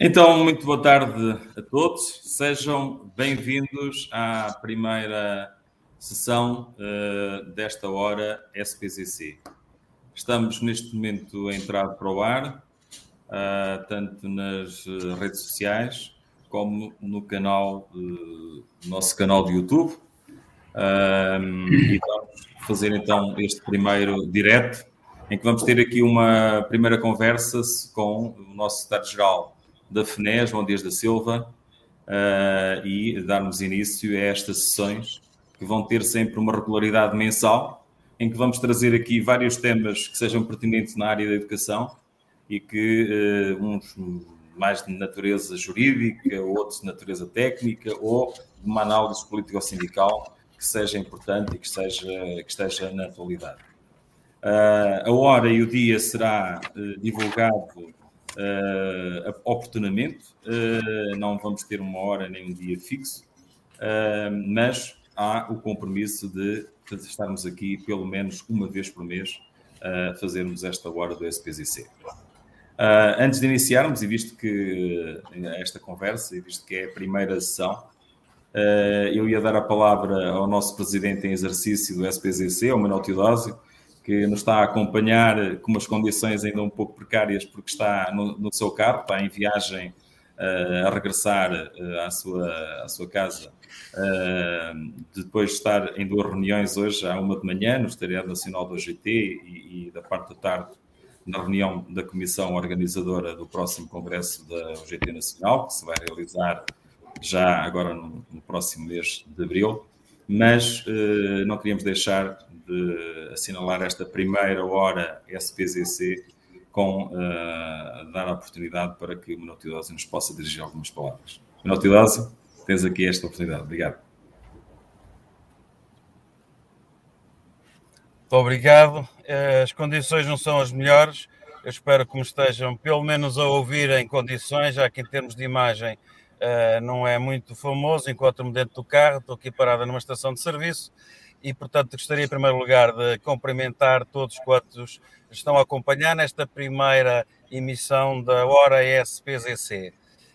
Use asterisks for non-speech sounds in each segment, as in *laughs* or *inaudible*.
Então, muito boa tarde a todos. Sejam bem-vindos à primeira sessão uh, desta hora SPCC. Estamos neste momento a entrar para o ar, uh, tanto nas uh, redes sociais como no canal, no nosso canal de YouTube. e vamos fazer então este primeiro direto, em que vamos ter aqui uma primeira conversa com o nosso secretário-geral da FNE, João Dias da Silva, uh, e darmos início a estas sessões que vão ter sempre uma regularidade mensal, em que vamos trazer aqui vários temas que sejam pertinentes na área da educação e que uh, uns mais de natureza jurídica, outros de natureza técnica ou de uma análise político-sindical que seja importante e que esteja, que esteja na atualidade. Uh, a hora e o dia será uh, divulgado uh, oportunamente. Uh, não vamos ter uma hora nem um dia fixo, uh, mas há o compromisso de estarmos aqui pelo menos uma vez por mês a fazermos esta hora do SPZC. Antes de iniciarmos, e visto que esta conversa, e visto que é a primeira sessão, eu ia dar a palavra ao nosso presidente em exercício do SPZC, ao Manuel Teodósio, que nos está a acompanhar com umas condições ainda um pouco precárias, porque está no, no seu carro, está em viagem uh, a regressar uh, à, sua, à sua casa, uh, depois de estar em duas reuniões hoje, à uma de manhã, no Estariado Nacional do OGT e, e, da parte da tarde na reunião da comissão organizadora do próximo congresso da OGT Nacional, que se vai realizar já agora no, no próximo mês de abril, mas não queríamos deixar de assinalar esta primeira hora SPZC com uh, dar a oportunidade para que o Manuel nos possa dirigir algumas palavras. Manuel tens aqui esta oportunidade. Obrigado. Obrigado. Eh, as condições não são as melhores. Eu espero que me estejam pelo menos a ouvir em condições, já que em termos de imagem uh, não é muito famoso. Encontro-me dentro do carro, estou aqui parada numa estação de serviço e, portanto, gostaria em primeiro lugar de cumprimentar todos quantos estão a acompanhar nesta primeira emissão da Hora SPZC.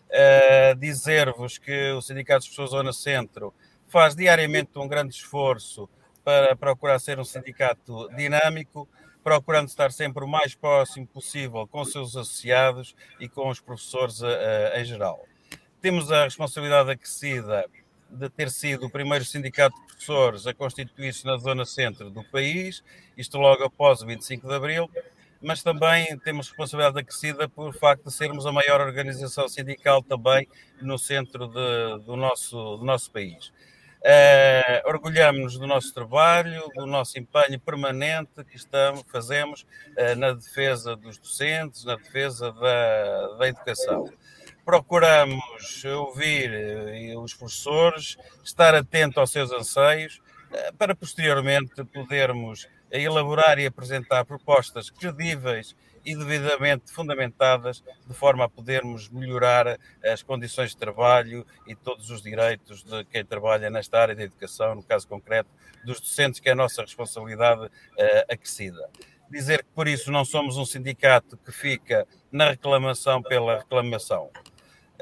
Uh, Dizer-vos que o Sindicato de Pessoas Zona Centro faz diariamente um grande esforço para procurar ser um sindicato dinâmico, procurando estar sempre o mais próximo possível com seus associados e com os professores uh, em geral. Temos a responsabilidade acrescida de ter sido o primeiro sindicato de professores a constituir-se na zona centro do país, isto logo após o 25 de abril, mas também temos responsabilidade acrescida por facto de sermos a maior organização sindical também no centro de, do, nosso, do nosso país. Uh, Orgulhamos-nos do nosso trabalho, do nosso empenho permanente que estamos, fazemos uh, na defesa dos docentes, na defesa da, da educação procuramos ouvir eh, os professores, estar atento aos seus anseios, eh, para posteriormente podermos elaborar e apresentar propostas credíveis e devidamente fundamentadas, de forma a podermos melhorar as condições de trabalho e todos os direitos de quem trabalha nesta área da educação, no caso concreto dos docentes, que é a nossa responsabilidade acrescida. Dizer que por isso não somos um sindicato que fica na reclamação pela reclamação.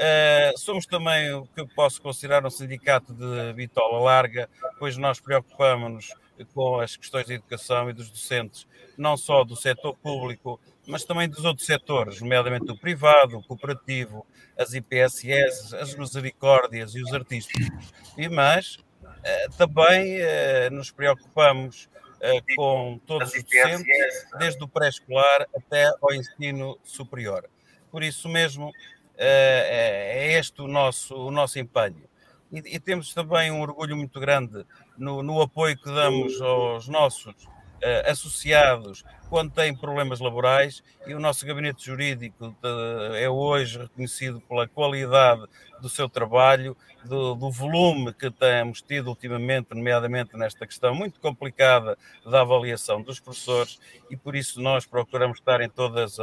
Uh, somos também o que eu posso considerar um sindicato de bitola larga, pois nós preocupamos-nos com as questões de educação e dos docentes, não só do setor público, mas também dos outros setores, nomeadamente o privado, o cooperativo, as IPSS, as misericórdias e os artistas. E mas uh, também uh, nos preocupamos com todos os docentes, desde o pré-escolar até ao ensino superior. Por isso mesmo, é, é este o nosso, o nosso empenho. E, e temos também um orgulho muito grande no, no apoio que damos aos nossos uh, associados quando têm problemas laborais e o nosso gabinete jurídico é hoje reconhecido pela qualidade do seu trabalho, do, do, volume que temos tido ultimamente, nomeadamente nesta questão muito complicada da avaliação dos professores, e por isso nós procuramos estar em todas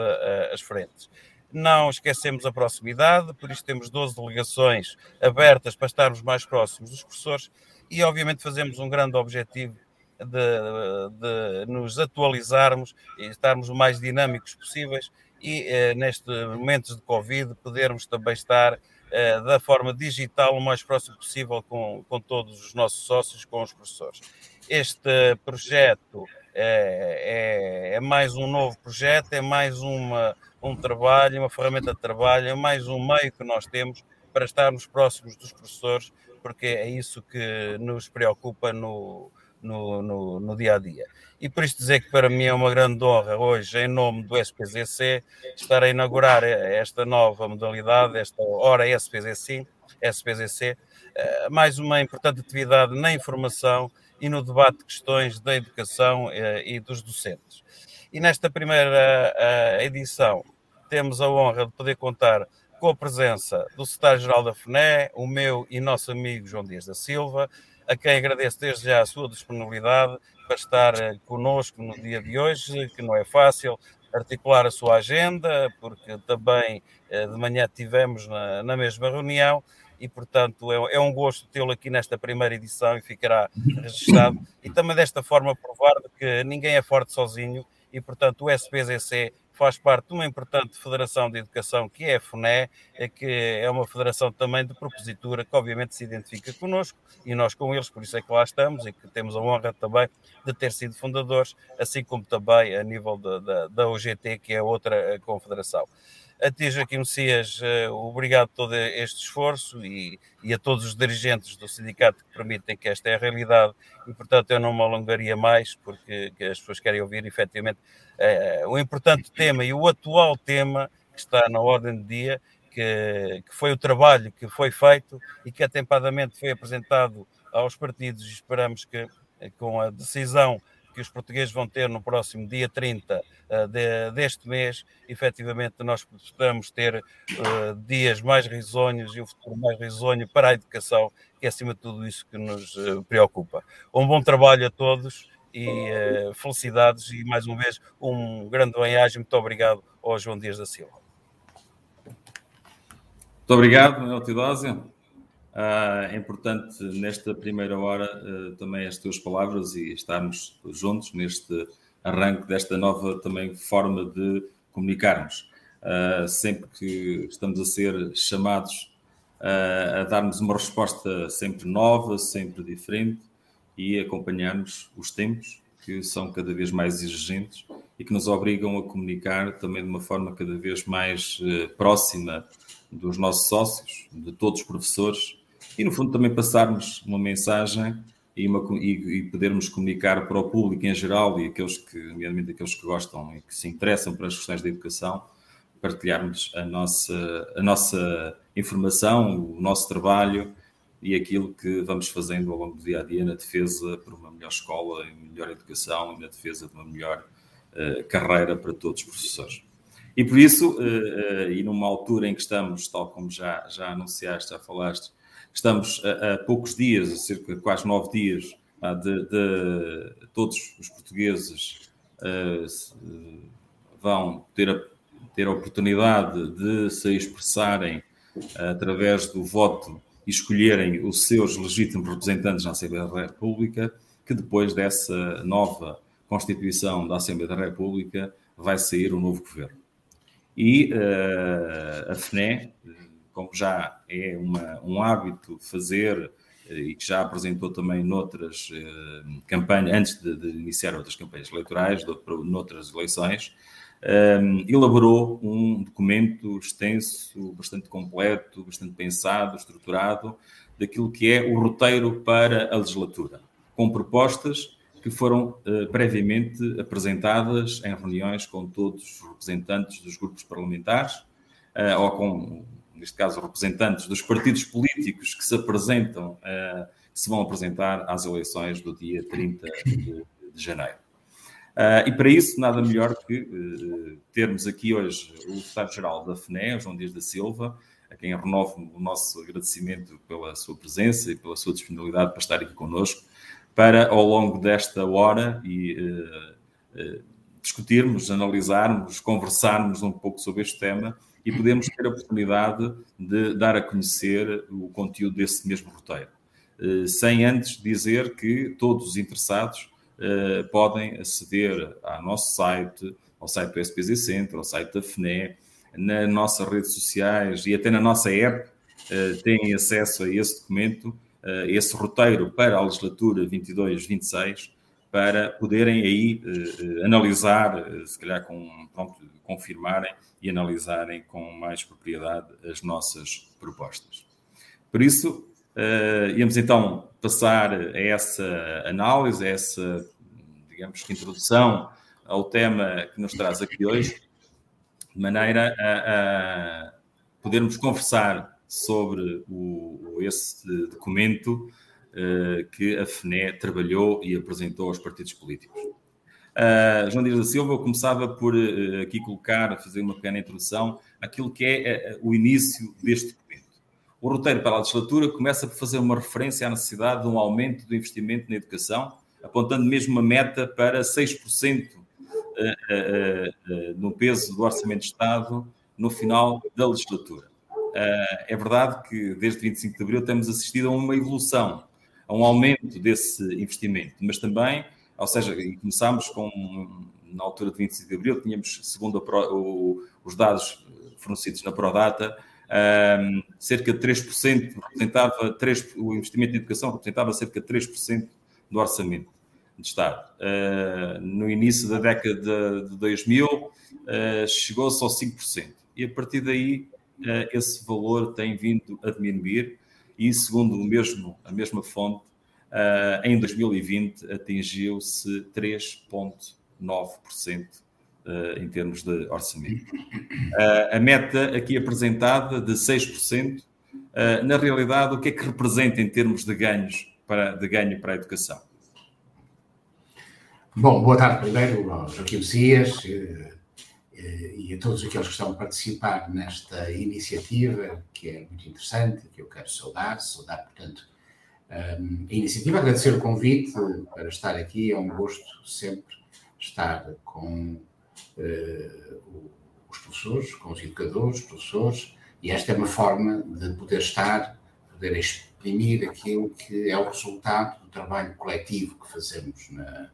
as frentes. Não esquecemos a proximidade, por isso temos 12 delegações abertas para estarmos mais próximos dos professores e, obviamente, fazemos um grande objetivo de, de nos atualizarmos e estarmos o mais dinâmicos possíveis e, nestes momentos de Covid, podermos também estar uh, da forma digital o mais próximo possível com, com todos os nossos sócios, com os professores. Este projeto é, é, é mais um novo projeto, é mais uma, um trabalho, uma ferramenta de trabalho, mais um meio que nós temos para estarmos próximos dos professores, porque é isso que nos preocupa no, no, no, no, dia a dia. E por isso dizer que para mim é uma grande honra hoje, em nome do SPZC, estar a inaugurar esta nova modalidade, esta hora SPZC, SPZC eh, mais uma importante atividade na informação e no debate de questões da educação eh, e dos docentes. E nesta primeira eh, edição temos a honra de poder contar com a presença do secretário-geral da FNE, o meu e nosso amigo João Dias da Silva, a quem agradeço desde já a sua disponibilidade para estar eh, conosco no dia de hoje, que não é fácil articular a sua agenda, porque também eh, de manhã tivemos na, na mesma reunião e, portanto, é, é um gosto tê-lo aqui nesta primeira edição e ficará registado. E também desta forma provar que ninguém é forte sozinho e, portanto, o SPZC faz parte de uma importante federação de educação que é a FUNE, é que é uma federação também de propositura que obviamente se identifica connosco e nós com eles, por isso é que lá estamos e que temos a honra também de ter sido fundadores, assim como também a nível da, da, da OGT, que é outra eh, confederação a ti, Joaquim Messias, eh, obrigado todo este esforço e, e, a todos os dirigentes do sindicato que permitem que esta é a realidade. E, portanto, eu não me alongaria mais porque as pessoas querem ouvir, efetivamente, eh, o importante tema e o atual tema que está na ordem do dia, que, que foi o trabalho que foi feito e que atempadamente foi apresentado aos partidos. E esperamos que com a decisão que os portugueses vão ter no próximo dia 30 uh, eh, de, deste mês, efetivamente nós podemos ter uh, dias mais risonhos e o futuro mais risonho para a educação, que é acima de tudo isso que nos uh, preocupa. Um bom trabalho a todos e felicidades e mais uma vez um grande bem-aja. Muito obrigado ao João Dias da Silva. Muito obrigado, Manuel. Uh, é importante nesta primeira hora uh, também as tuas palavras e estarmos juntos neste arranque desta nova também forma de comunicarmos. Uh, sempre que estamos a ser chamados a darmos uma resposta sempre nova, sempre diferente e acompanharmos os tempos que são cada vez mais exigentes e que nos obrigam a comunicar também de uma forma cada vez mais próxima dos nossos sócios, de todos os professores e, no fundo, também passarmos uma mensagem e, uma, e, e, podermos comunicar para o público em geral e aqueles que, nomeadamente aqueles que gostam e que se interessam pelas questões da educação, partilharmos a nossa, a nossa informação, o nosso trabalho e aquilo que vamos fazendo ao longo do dia a dia na defesa por uma melhor escola, melhor educação e na defesa de uma melhor uh, carreira para todos os professores. E por isso, uh, uh, e numa altura em que estamos, tal como já, já anunciaste, já falaste, Estamos a, a poucos dias, a cerca de quase nove dias, de, de todos os portugueses uh, vão ter a, ter a oportunidade de se expressarem através do voto e escolherem os seus legítimos representantes na Assembleia da República, que depois dessa nova Constituição da Assembleia da República vai sair um novo governo. E uh, a FNE, como já é uma, um hábito fazer eh, e que já apresentou também noutras eh, campanhas, antes de, de, iniciar outras campanhas eleitorais, noutras eleições, eh, elaborou um documento extenso, bastante completo, bastante pensado, estruturado, daquilo que é o roteiro para a legislatura, com propostas que foram uh, previamente apresentadas em reuniões com todos os representantes dos grupos parlamentares, ou com neste caso representantes dos partidos políticos que se apresentam, uh, que se vão apresentar às eleições do dia 30 de, de janeiro. Uh, e para isso, nada melhor que uh, termos aqui hoje o secretário-geral da FNE, João Dias da Silva, a quem renovo o nosso agradecimento pela sua presença e pela sua disponibilidade para estar aqui connosco, para ao longo desta hora e uh, discutirmos, analisarmos, conversarmos um pouco sobre este tema e podemos ter a oportunidade de dar a conhecer o conteúdo desse mesmo roteiro. Eh, sem antes dizer que todos os interessados eh, podem aceder ao nosso site, ao site do SPZ Centro, ao site da FNE, nas nossas redes sociais e até na nossa app, têm acesso a esse documento, esse roteiro para a legislatura 22-26, para poderem aí analisar, se calhar com, pronto, confirmarem e analisarem com mais propriedade as nossas propostas. Por isso, íamos então passar a essa análise, a essa, digamos, introdução ao tema que nos traz aqui hoje, de maneira a, a podermos conversar sobre o, esse documento que a FNE trabalhou e apresentou aos partidos políticos. Uh, João Dias da Silva, eu começava por uh, aqui colocar, fazer uma pequena introdução àquilo que é uh, o início deste documento. O roteiro para a legislatura começa por fazer uma referência à necessidade de um aumento do investimento na educação, apontando mesmo uma meta para 6% no peso do Orçamento de Estado no final da legislatura. é verdade que desde 25 de Abril temos assistido a uma evolução, a um aumento desse investimento, mas também ou seja, começámos com, na altura de 25 de abril, tínhamos, segundo o, os dados fornecidos na Prodata, um, cerca de 3% representava, 3, o investimento em educação representava cerca de 3% do orçamento de Estado. Uh, no início da década de 2000, uh, chegou-se ao 5%. E a partir daí, uh, esse valor tem vindo a diminuir e, segundo o mesmo, a mesma fonte, Uh, em 2020 atingiu-se 3,9% uh, em termos de orçamento. Uh, a meta aqui apresentada de 6%, na realidade, o que é que representa em termos de ganhos para, de ganho para a educação? Bom, boa tarde primeiro ao Joaquim Messias e a todos aqueles que estão a participar nesta iniciativa, que é muito interessante, que eu quero saudar, saudar, portanto, um, a iniciativa, agradecer o convite para estar aqui, é um gosto sempre estar com uh, os professores, com os educadores, professores, e esta é uma forma de poder estar, poder exprimir aquilo que é o resultado do trabalho coletivo que fazemos na,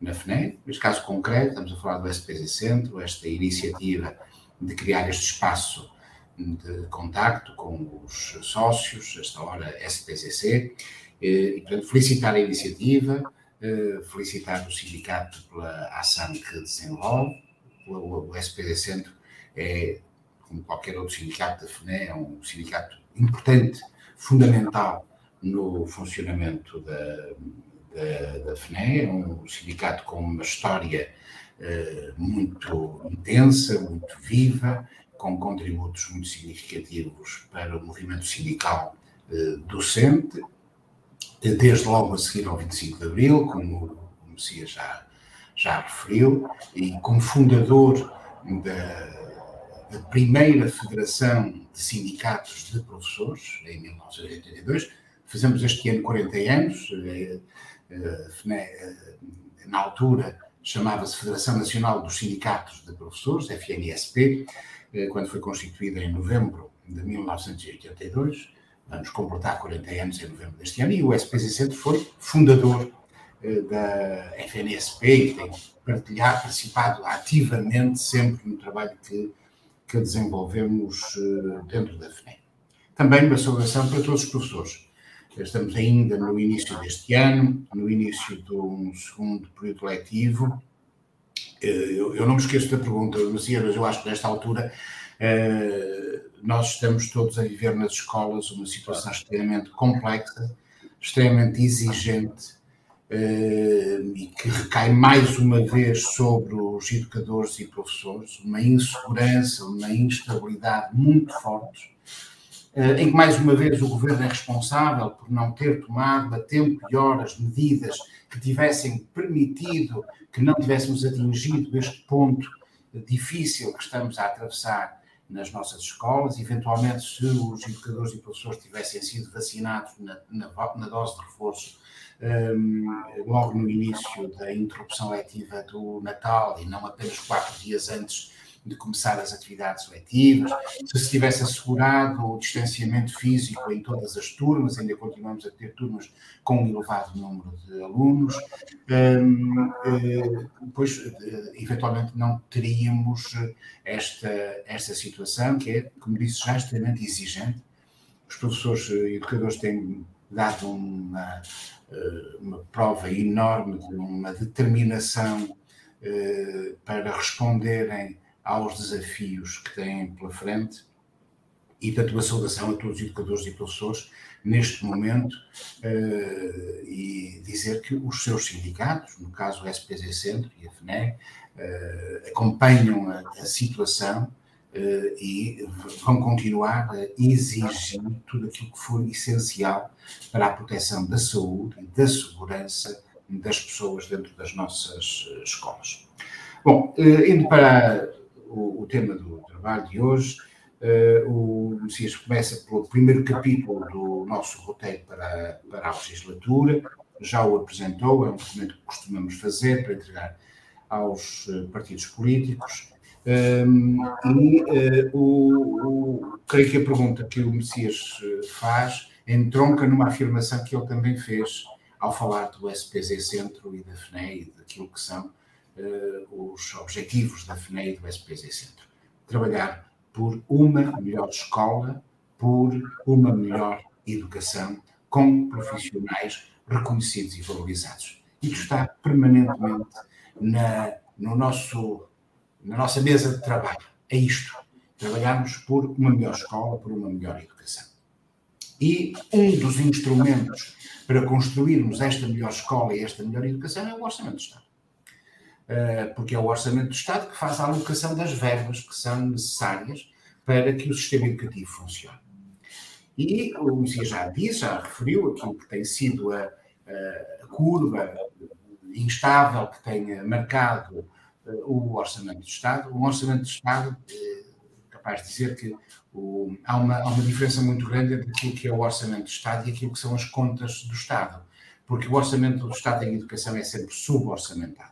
na FNE. Neste caso concreto, estamos a falar do SPZ Centro, esta iniciativa de criar este espaço de contacto com os sócios, esta hora SPCC, eh, e, portanto, felicitar a iniciativa, eh, felicitar o sindicato pela ação que desenvolve. O, SPD Centro é, como qualquer outro sindicato da FNE, é um sindicato importante, fundamental no funcionamento da, da, da FNE, um sindicato com uma história uh, muito intensa, muito viva, com contributos muito significativos para o movimento sindical eh, docente, desde logo a seguir ao 25 de Abril, como o Messias já, já referiu, e como fundador da, da primeira Federação de Sindicatos de Professores, em 1982. Fazemos este ano 40 anos, eh, eh, na altura chamava-se Federação Nacional dos Sindicatos de Professores, FNSP, eh, quando foi constituída em novembro de 1982, vamos completar 40 anos em novembro deste ano, e o SPC Centro foi fundador eh, da FNSP e tem partilhado, participado ativamente sempre no trabalho que, que desenvolvemos eh, dentro da FNE. Também uma saudação para todos os professores. Estamos ainda no início deste ano, no início de um segundo período letivo, eh, eu, eu, não me esqueço da pergunta, mas eu acho que nesta altura uh, nós estamos todos a viver nas escolas uma situação extremamente complexa, extremamente exigente uh, e que recai mais uma vez sobre os educadores e professores, uma insegurança, uma instabilidade muito fortes em que mais uma vez o governo é responsável por não ter tomado a tempo e horas medidas que tivessem permitido que não tivéssemos atingido este ponto difícil que estamos a atravessar nas nossas escolas, eventualmente se os educadores e professores tivessem sido vacinados na, na, na dose de reforço um, logo no início da interrupção letiva do Natal e não apenas quatro dias antes de começar as atividades letivas, se se tivesse assegurado o distanciamento físico em todas as turmas, ainda continuamos a ter turmas com um elevado número de alunos, um, depois, eh, eventualmente, não teríamos esta, esta situação que é, como disse, já extremamente exigente. Os professores e educadores têm dado uma, eh, uma prova enorme de uma determinação eh, para responderem aos desafios que têm pela frente e, portanto, uma saudação a todos os educadores e professores neste momento uh, e dizer que os seus sindicatos, no caso o SPZ Centro e a FNE, uh, acompanham a, a situação uh, e vão continuar a exigir tudo aquilo que for essencial para a proteção da saúde e da segurança das pessoas dentro das nossas escolas. Bom, indo para o, tema do trabalho de hoje, Uh, o Messias começa pelo primeiro capítulo do nosso roteiro para, para a legislatura, já o apresentou, é um documento que costumamos fazer para entregar aos uh, partidos políticos. Um, e uh, o, o, creio que a pergunta que o Messias faz entronca numa afirmação que ele também fez ao falar do SPZ Centro e da FNE e daquilo que são os objetivos da FNE e do SPZ Centro. Trabalhar por uma melhor escola, por uma melhor educação, com profissionais reconhecidos e valorizados. Isto está permanentemente na, no nosso, na nossa mesa de trabalho. É isto. Trabalharmos por uma melhor escola, por uma melhor educação. E um dos instrumentos para construirmos esta melhor escola e esta melhor educação é o Orçamento do Estado. Eh, porque é o Orçamento do Estado que faz a alocação das verbas que são necessárias para que o sistema educativo funcione. E o Messias já disse, já referiu aquilo que tem sido a, a curva instável que tem marcado eh, o Orçamento do Estado. O Orçamento do Estado, é capaz de dizer que o, há, uma, há uma diferença muito grande entre aquilo que é o Orçamento do Estado e aquilo que são as contas do Estado. Porque o Orçamento do Estado em educação é sempre suborçamentado.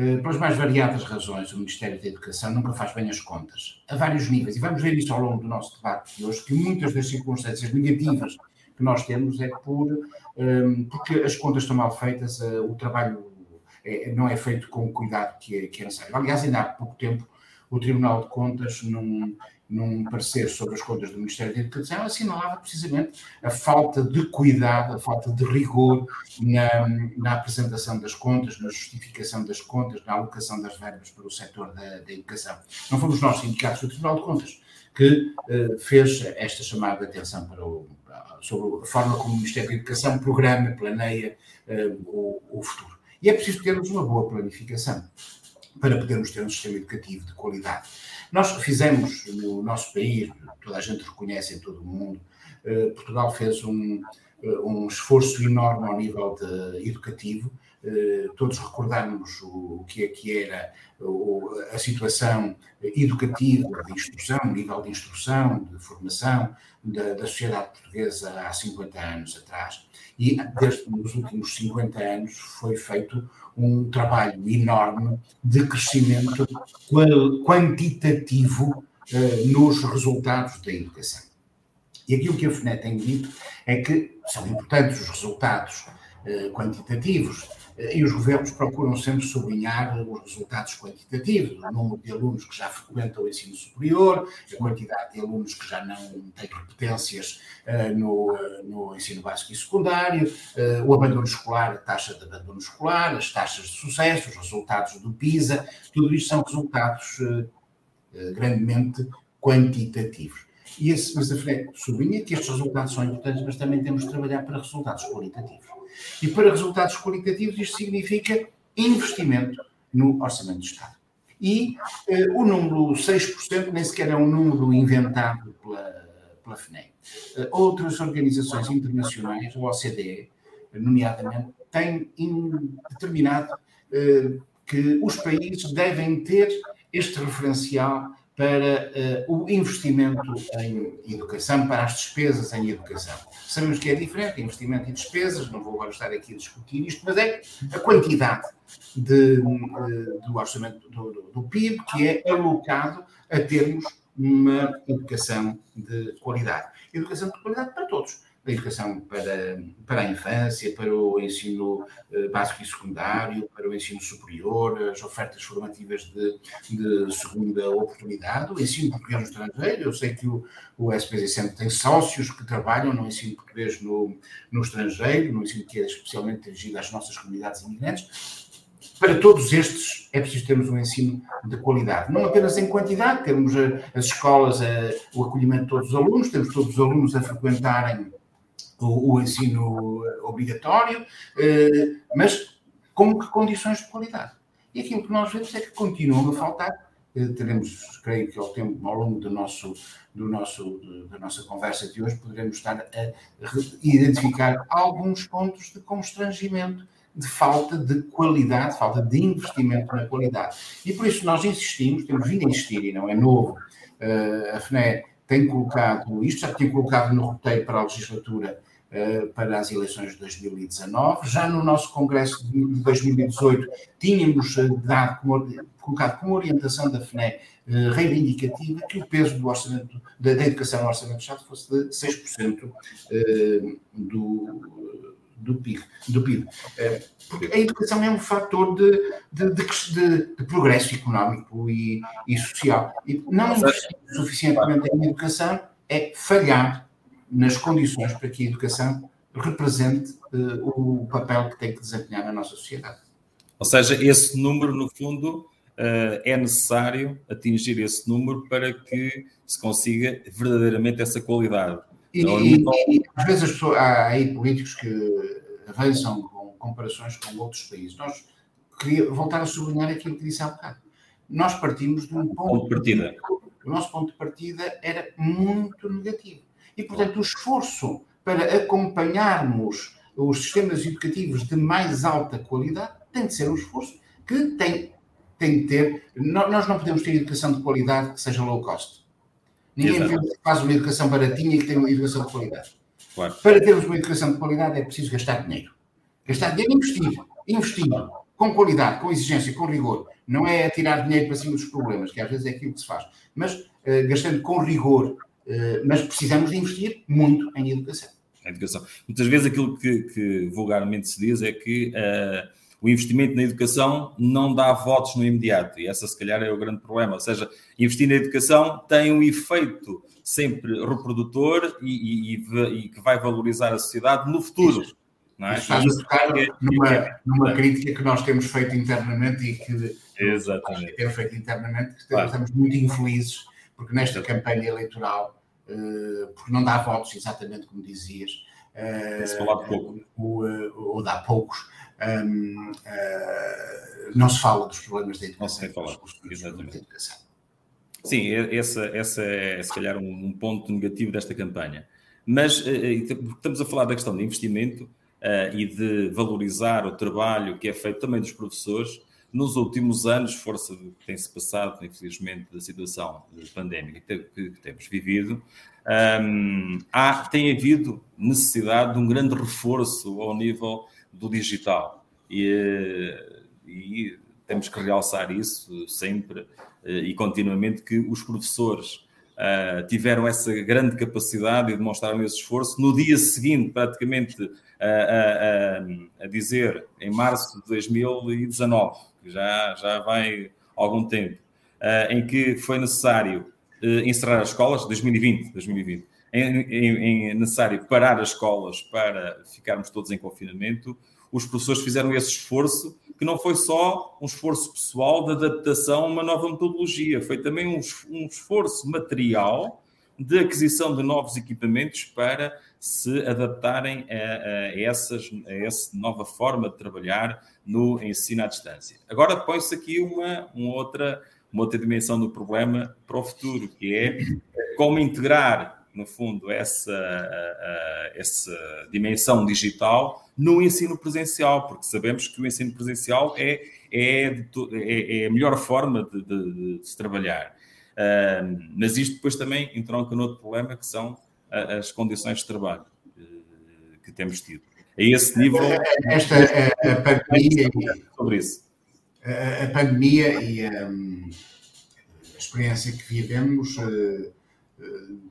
Eh, pelas mais variadas razões, o Ministério da Educação nunca faz bem as contas, a vários níveis, e vamos ver isso ao longo do nosso debate de hoje, que muitas das circunstâncias negativas que nós temos é por, um, ehm, porque as contas estão mal feitas, uh, o trabalho é, não é feito com o cuidado que é, que é necessário. Aliás, ainda há pouco tempo, o Tribunal de Contas, num, num parecer sobre as contas do Ministério da Educação, assinalava precisamente a falta de cuidado, a falta de rigor na, na apresentação das contas, na justificação das contas, na alocação das verbas para o setor da, da educação. Não fomos nós, sindicatos do Tribunal de Contas, que uh, fez esta chamada de atenção para o, sobre a forma como o Ministério da Educação programa, planeia uh, o, o futuro. E é preciso termos uma boa planificação para podermos ter um sistema educativo de qualidade. Nós fizemos no nosso país, toda a gente reconhece em todo o mundo, eh, Portugal fez um, eh, um esforço enorme ao nível de, educativo. Eh, todos recordamos o, que é que era a situação educativa, de instrução, nível de instrução, de formação da, da sociedade portuguesa há 50 anos atrás. E desde os últimos 50 anos foi feito um trabalho enorme de crescimento quantitativo uh, nos resultados da educação. E aquilo que a FNET tem dito é que são importantes os resultados uh, quantitativos, e os governos procuram sempre sublinhar os resultados quantitativos, o número de alunos que já frequentam o ensino superior, a quantidade de alunos que já não têm repetências uh, no, uh, no ensino básico e secundário, uh, o abandono escolar, a taxa de abandono escolar, as taxas de sucesso, os resultados do PISA, tudo isto são resultados grandemente quantitativos. E esse, mas a FNEC sublinha que estes resultados são importantes, mas também temos de trabalhar para resultados qualitativos. E para resultados qualitativos, isto significa investimento no Orçamento do Estado. E eh, o número 6% nem sequer é um número inventado pela, pela FNEC. Eh, outras organizações internacionais, o OCDE, nomeadamente, têm determinado eh, que os países devem ter este referencial para uh, o investimento em educação, para as despesas em educação. Sabemos que é diferente, investimento e despesas, não vou agora estar aqui a discutir isto, mas é a quantidade de, uh, do orçamento do, do, do PIB que é alocado a termos uma educação de qualidade. Educação de qualidade para todos da educação para, para a infância, para o ensino eh, básico e secundário, para o ensino superior, as ofertas formativas de, de segunda oportunidade, o ensino português no estrangeiro. Eu sei que o, o SPZ sempre tem sócios que trabalham no ensino português no, no estrangeiro, no ensino que é especialmente dirigido às nossas comunidades imigrantes. Para todos estes é preciso termos um ensino de qualidade, não apenas em quantidade, termos eh, as escolas, eh, o acolhimento de todos os alunos, temos todos os alunos a frequentarem o, o ensino obrigatório, eh, mas com que condições de qualidade? E aquilo que nós vemos é que continua a faltar. Eh, teremos, creio que ao, tempo, ao longo do nosso, do nosso, da nossa conversa de hoje, poderemos estar a identificar alguns pontos de constrangimento, de falta de qualidade, falta de investimento na qualidade. E por isso nós insistimos, temos vindo a insistir, e não é novo, eh, a FNE tem colocado, isto já tinha colocado no roteiro para a legislatura eh, para as eleições de 2019. Já no nosso Congresso de 2018 tínhamos eh, dado colocado como orientação da FNE eh, reivindicativa que o peso do orçamento da, da educação no orçamento do Estado fosse de 6% do, do PIB. Do PIB. Porque a educação é um fator de, de, de, de progresso económico e, e, social. E não investir suficientemente em educação é falhar nas condições para que a educação represente uh, o papel que tem que desempenhar na nossa sociedade. Ou seja, esse número, no fundo, uh, é necessário atingir esse número para que se consiga verdadeiramente essa qualidade. E, e, e às vezes as pessoas, há aí políticos que avançam com comparações com outros países. Nós queria voltar a sublinhar aquilo que disse há bocado. Nós partimos de um ponto, ponto de partida. O nosso ponto de partida era muito negativo. E, portanto, o esforço para acompanharmos os sistemas educativos de mais alta qualidade tem de ser um esforço que tem, tem de ter. Nós não podemos ter educação de qualidade que seja low cost. Ninguém faz uma educação baratinha e que tem uma educação de qualidade. Claro. Para termos uma educação de qualidade é preciso gastar dinheiro. Gastar dinheiro investindo, investindo, com qualidade, com exigência, com rigor. Não é atirar dinheiro para cima dos problemas, que às vezes é aquilo que se faz. Mas uh, gastando com rigor, eh, mas precisamos de investir muito em educação. A educação. Muitas vezes aquilo que, que vulgarmente se diz é que uh, o investimento na educação não dá votos no imediato, e essa se calhar é o grande problema. Ou seja, investir na educação tem um efeito sempre reprodutor e, e, e que vai valorizar a sociedade no futuro. Não é? Estás a tocar numa, numa crítica que nós temos feito internamente e que Exatamente. temos feito internamente, que claro. estamos muito infelizes, porque nesta campanha eleitoral eh, porque não dá votos, exatamente como dizias. Uh. Ou, ou dá poucos. Um, uh, não se fala dos problemas da educação. Não se falar, exatamente. Educação. Sim, essa, essa é se calhar um, um ponto negativo desta campanha. Mas estamos a falar da questão de investimento uh, e de valorizar o trabalho que é feito também dos professores, nos últimos anos, força do que tem-se passado, infelizmente, da situação pandémica que, temos vivido, um, há, tem havido necessidade de um grande reforço ao nível do digital. E, e temos que realçar isso sempre eh, e continuamente, que os professores Uh, tiveram essa grande capacidade e demonstraram esse esforço. No dia seguinte, praticamente, uh, uh, a dizer, em março de 2019, já, já vai algum tempo, em que foi necessário encerrar as escolas, 2020, 2020, em, necessário parar as escolas para ficarmos todos em confinamento, os professores fizeram esse esforço, que não foi só um esforço pessoal de adaptação a uma nova metodologia, foi também um, um esforço material de aquisição de novos equipamentos para se adaptarem a, a, essas, a essa nova forma de trabalhar no ensino à distância. Agora põe-se aqui uma, uma, outra, uma outra dimensão do problema para o futuro, que é como integrar, no fundo, essa, essa dimensão digital no ensino presencial, porque sabemos que o ensino presencial é, é, é, é a melhor forma de, de, de se trabalhar. mas isto depois também entronca no outro problema, que são as condições de trabalho que temos tido. A esse nível. Esta a, a pandemia. Sobre isso. A, a pandemia e a, a, experiência que vivemos uh,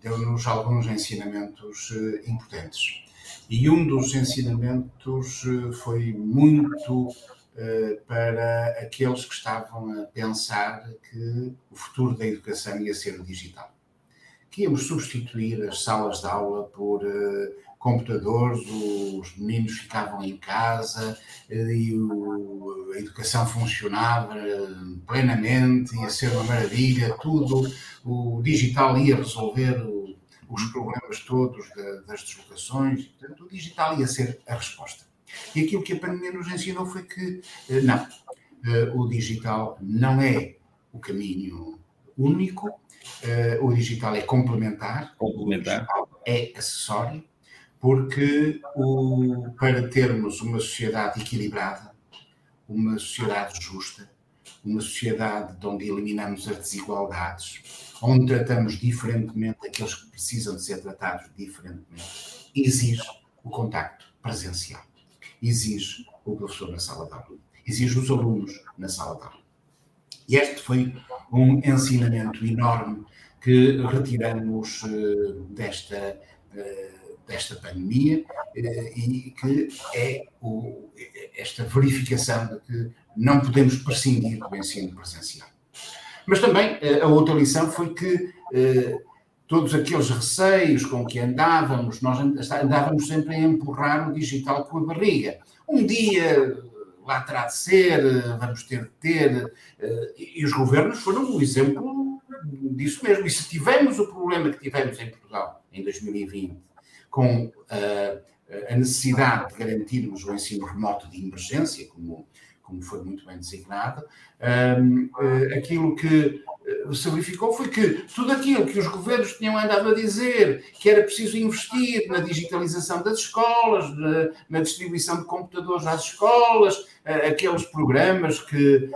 deu-nos alguns ensinamentos uh, importantes. E um dos ensinamentos uh, foi muito para aqueles que estavam a pensar que o futuro da educação ia ser digital. Que íamos substituir as salas de aula por computadores, os meninos ficavam em casa eh, e o, a educação funcionava plenamente, ia ser uma maravilha, tudo, o digital ia resolver o, os problemas todos da, das deslocações, portanto, o digital ia ser a resposta. E aquilo que a pandemia nos ensinou foi que, eh, não, eh, o digital não é o caminho único, o digital é complementar, complementar. é acessório, porque o, para termos uma sociedade equilibrada, uma sociedade justa, uma sociedade onde eliminamos as desigualdades, onde tratamos diferentemente aqueles que precisam de ser tratados diferentemente, exige o contacto presencial, exige o professor na sala de aula, exige os alunos na sala de aula. E este foi um ensinamento enorme que retiramos uh, desta uh, desta pandemia eh, e que é o, esta verificação de que não podemos prescindir do ensino presencial. Mas também eh, a outra lição foi que eh, todos aqueles receios com que andávamos, nós andávamos sempre a empurrar o digital com a barriga. Um dia lá terá de ser, vamos ter de ter, e os governos foram um exemplo disso mesmo. E se tivemos o problema que tivemos em Portugal em 2020, com uh, a necessidade de garantirmos o ensino remoto de emergência, como, como foi muito bem designado, uh, eh, aquilo que uh, se verificou foi que tudo aquilo que os governos tinham andado a dizer, que era preciso investir na digitalização das escolas, na distribuição de computadores às escolas, aqueles programas que,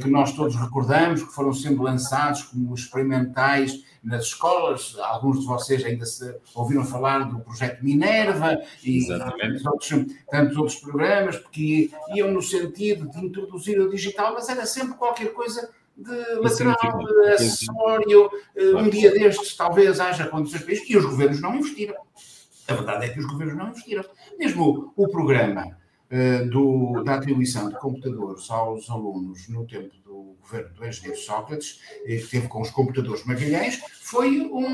que nós todos recordamos, que foram sendo lançados como experimentais nas escolas. Alguns de vocês ainda se ouviram falar do projeto Minerva e tantos outros, tantos outros programas, porque iam no sentido de introduzir o digital, mas era sempre qualquer coisa de lateral, de acessório. Eh, um dia destes talvez haja condições para isto, e os governos não investiram. A verdade é que os governos não investiram. Mesmo o programa uh, do, da atribuição de computadores aos alunos no tempo do governo do engenheiro Sócrates, que teve com os computadores Magalhães, foi um,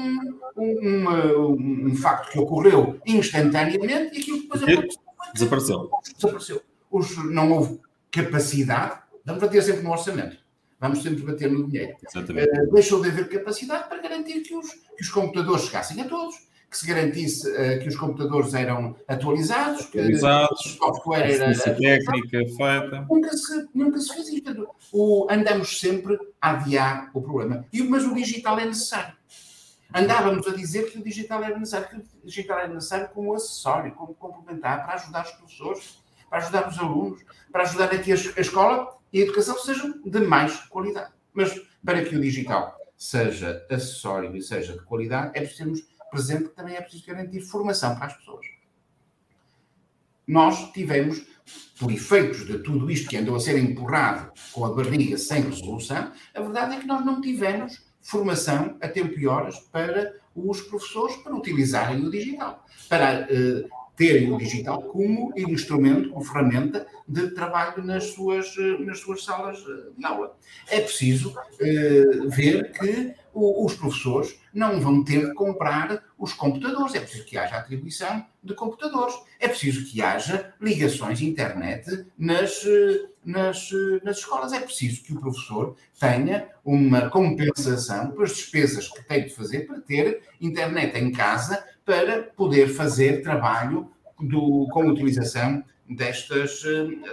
um, um, um facto que ocorreu instantaneamente e aquilo que depois aconteceu. Desapareceu. Desapareceu. Os, não houve capacidade, vamos bater sempre no orçamento, vamos sempre bater no dinheiro. Uh, deixou de haver capacidade para garantir que os, que os computadores chegassem a todos que se garantisse uh, que os computadores eram atualizados, atualizados que o software era. técnica feita. Nunca se, nunca se fez isto. O, andamos sempre a adiar o problema. E, mas o digital é necessário. Andávamos a dizer que o digital era necessário, que o digital era necessário como acessório, como complementar, para ajudar os professores, para ajudar os alunos, para ajudar a que a escola e a educação sejam de mais qualidade. Mas para que o digital seja acessório e seja de qualidade, é preciso termos presente que também é preciso garantir formação para as pessoas. Nós tivemos, por efeitos de tudo isto que andou a ser empurrado com a barriga sem resolução, a verdade é que nós não tivemos formação a tempo e horas para os professores para utilizarem o digital, para uh, terem o digital como instrumento, como ferramenta de trabalho nas suas, eh, nas suas salas eh, de aula. É preciso uh, ver que o, os professores não vão ter de comprar os computadores, é preciso que haja atribuição de computadores, é preciso que haja ligações internet nas, nas, nas escolas, é preciso que o professor tenha uma compensação pelas despesas que tem de fazer para ter internet em casa para poder fazer trabalho do, com a utilização destas,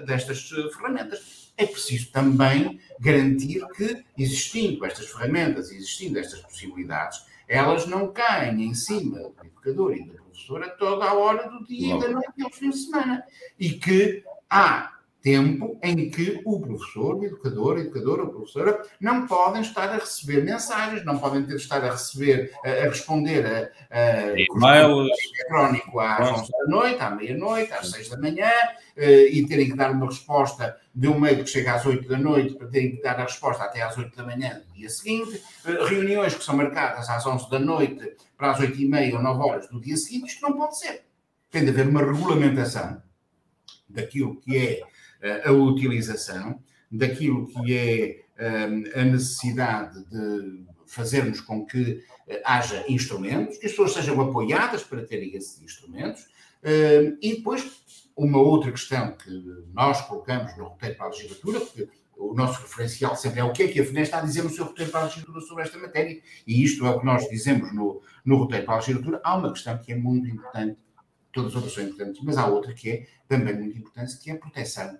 destas ferramentas. É preciso também garantir que, existindo estas ferramentas, existindo estas possibilidades, elas não caem em cima do educador e da professora toda a hora do dia e da noite e aos fins de semana. E que há tempo em que o professor, o educador, a educadora, a professora não podem estar a receber mensagens, não podem ter, estar a receber, a, responder a, a e-mails. eletrónico às 11 da noite, à meia-noite, às 6 da manhã, uh, e terem que dar uma resposta de um meio que chega às 8 da noite para terem que dar a resposta até às 8 da manhã do dia seguinte, uh, reuniões que são marcadas às 11 da noite para as 8 e meia ou 9 horas do dia seguinte, isto não pode ser. Tem de haver uma regulamentação daquilo que é a utilização daquilo que é hum, a necessidade de fazermos com que eh, haja instrumentos, que as pessoas sejam apoiadas para terem esses instrumentos, hum, e depois uma outra questão que nós colocamos no roteiro para a legislatura, porque o nosso referencial sempre é o que é que a FNE está a dizer no seu roteiro para a legislatura sobre esta matéria, e isto é o que nós dizemos no, no roteiro para a legislatura. Há uma questão que é muito importante, todas as outras são importantes, mas há outra que é também muito importante, que é a proteção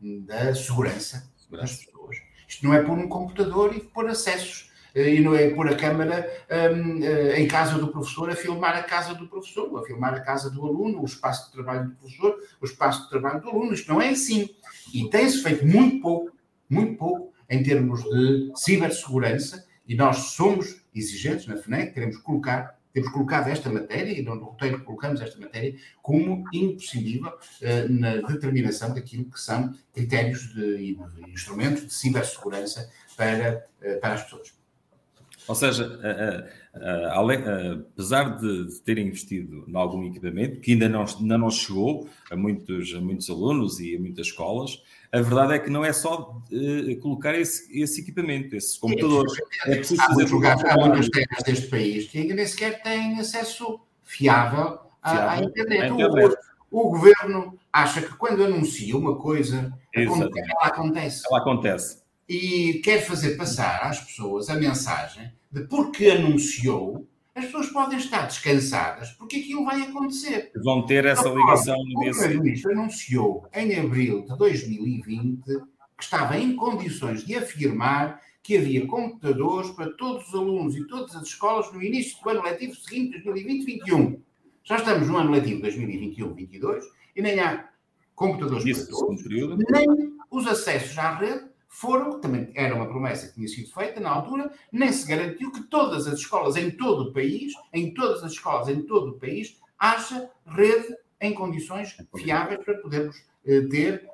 da segurança, das pessoas. Isto não é pôr um computador e pôr acessos, eh, e não é pôr a câmara um, eh, em casa do professor a filmar a casa do professor, ou a filmar a casa do aluno, o espaço de trabalho do professor, o espaço de trabalho do aluno. Isto não é assim. E tem-se feito muito pouco, muito pouco, em termos de cibersegurança, e nós somos exigentes na FNEC, queremos colocar temos colocado esta matéria, e no roteiro colocamos esta matéria, como imprescindível uh, na determinação daquilo que são critérios de instrumentos de cibersegurança para, uh, para as pessoas. Ou seja, apesar de, de terem investido em algum equipamento, que ainda não, ainda não chegou a muitos, a muitos alunos e a muitas escolas, a verdade é que não é só uh, colocar esse, esse, equipamento, esses computadores. É, preciso há fazer lugares, há muitas terras deste país que ainda nem sequer têm acesso fiável, à, à internet. internet. O, o, governo acha que quando anuncia uma coisa, ela acontece. Ela acontece. E quer fazer passar às pessoas a mensagem de porque anunciou, as pessoas podem estar descansadas porque aquilo vai acontecer. Vão ter essa ligação no dia. O Primeiro-Ministro anunciou em abril de 2020 que estava em condições de afirmar que havia computadores para todos os alunos e todas as escolas no início do ano letivo seguinte, 2020-21. Já estamos no ano letivo 2021-22 e nem há computadores Isso, para todos, nem os acessos à rede foram, também era uma promessa que tinha sido feita na altura, nem se garantiu que todas as escolas em todo o país, em todas as escolas em todo o país, haja rede em condições fiáveis para podermos eh, ter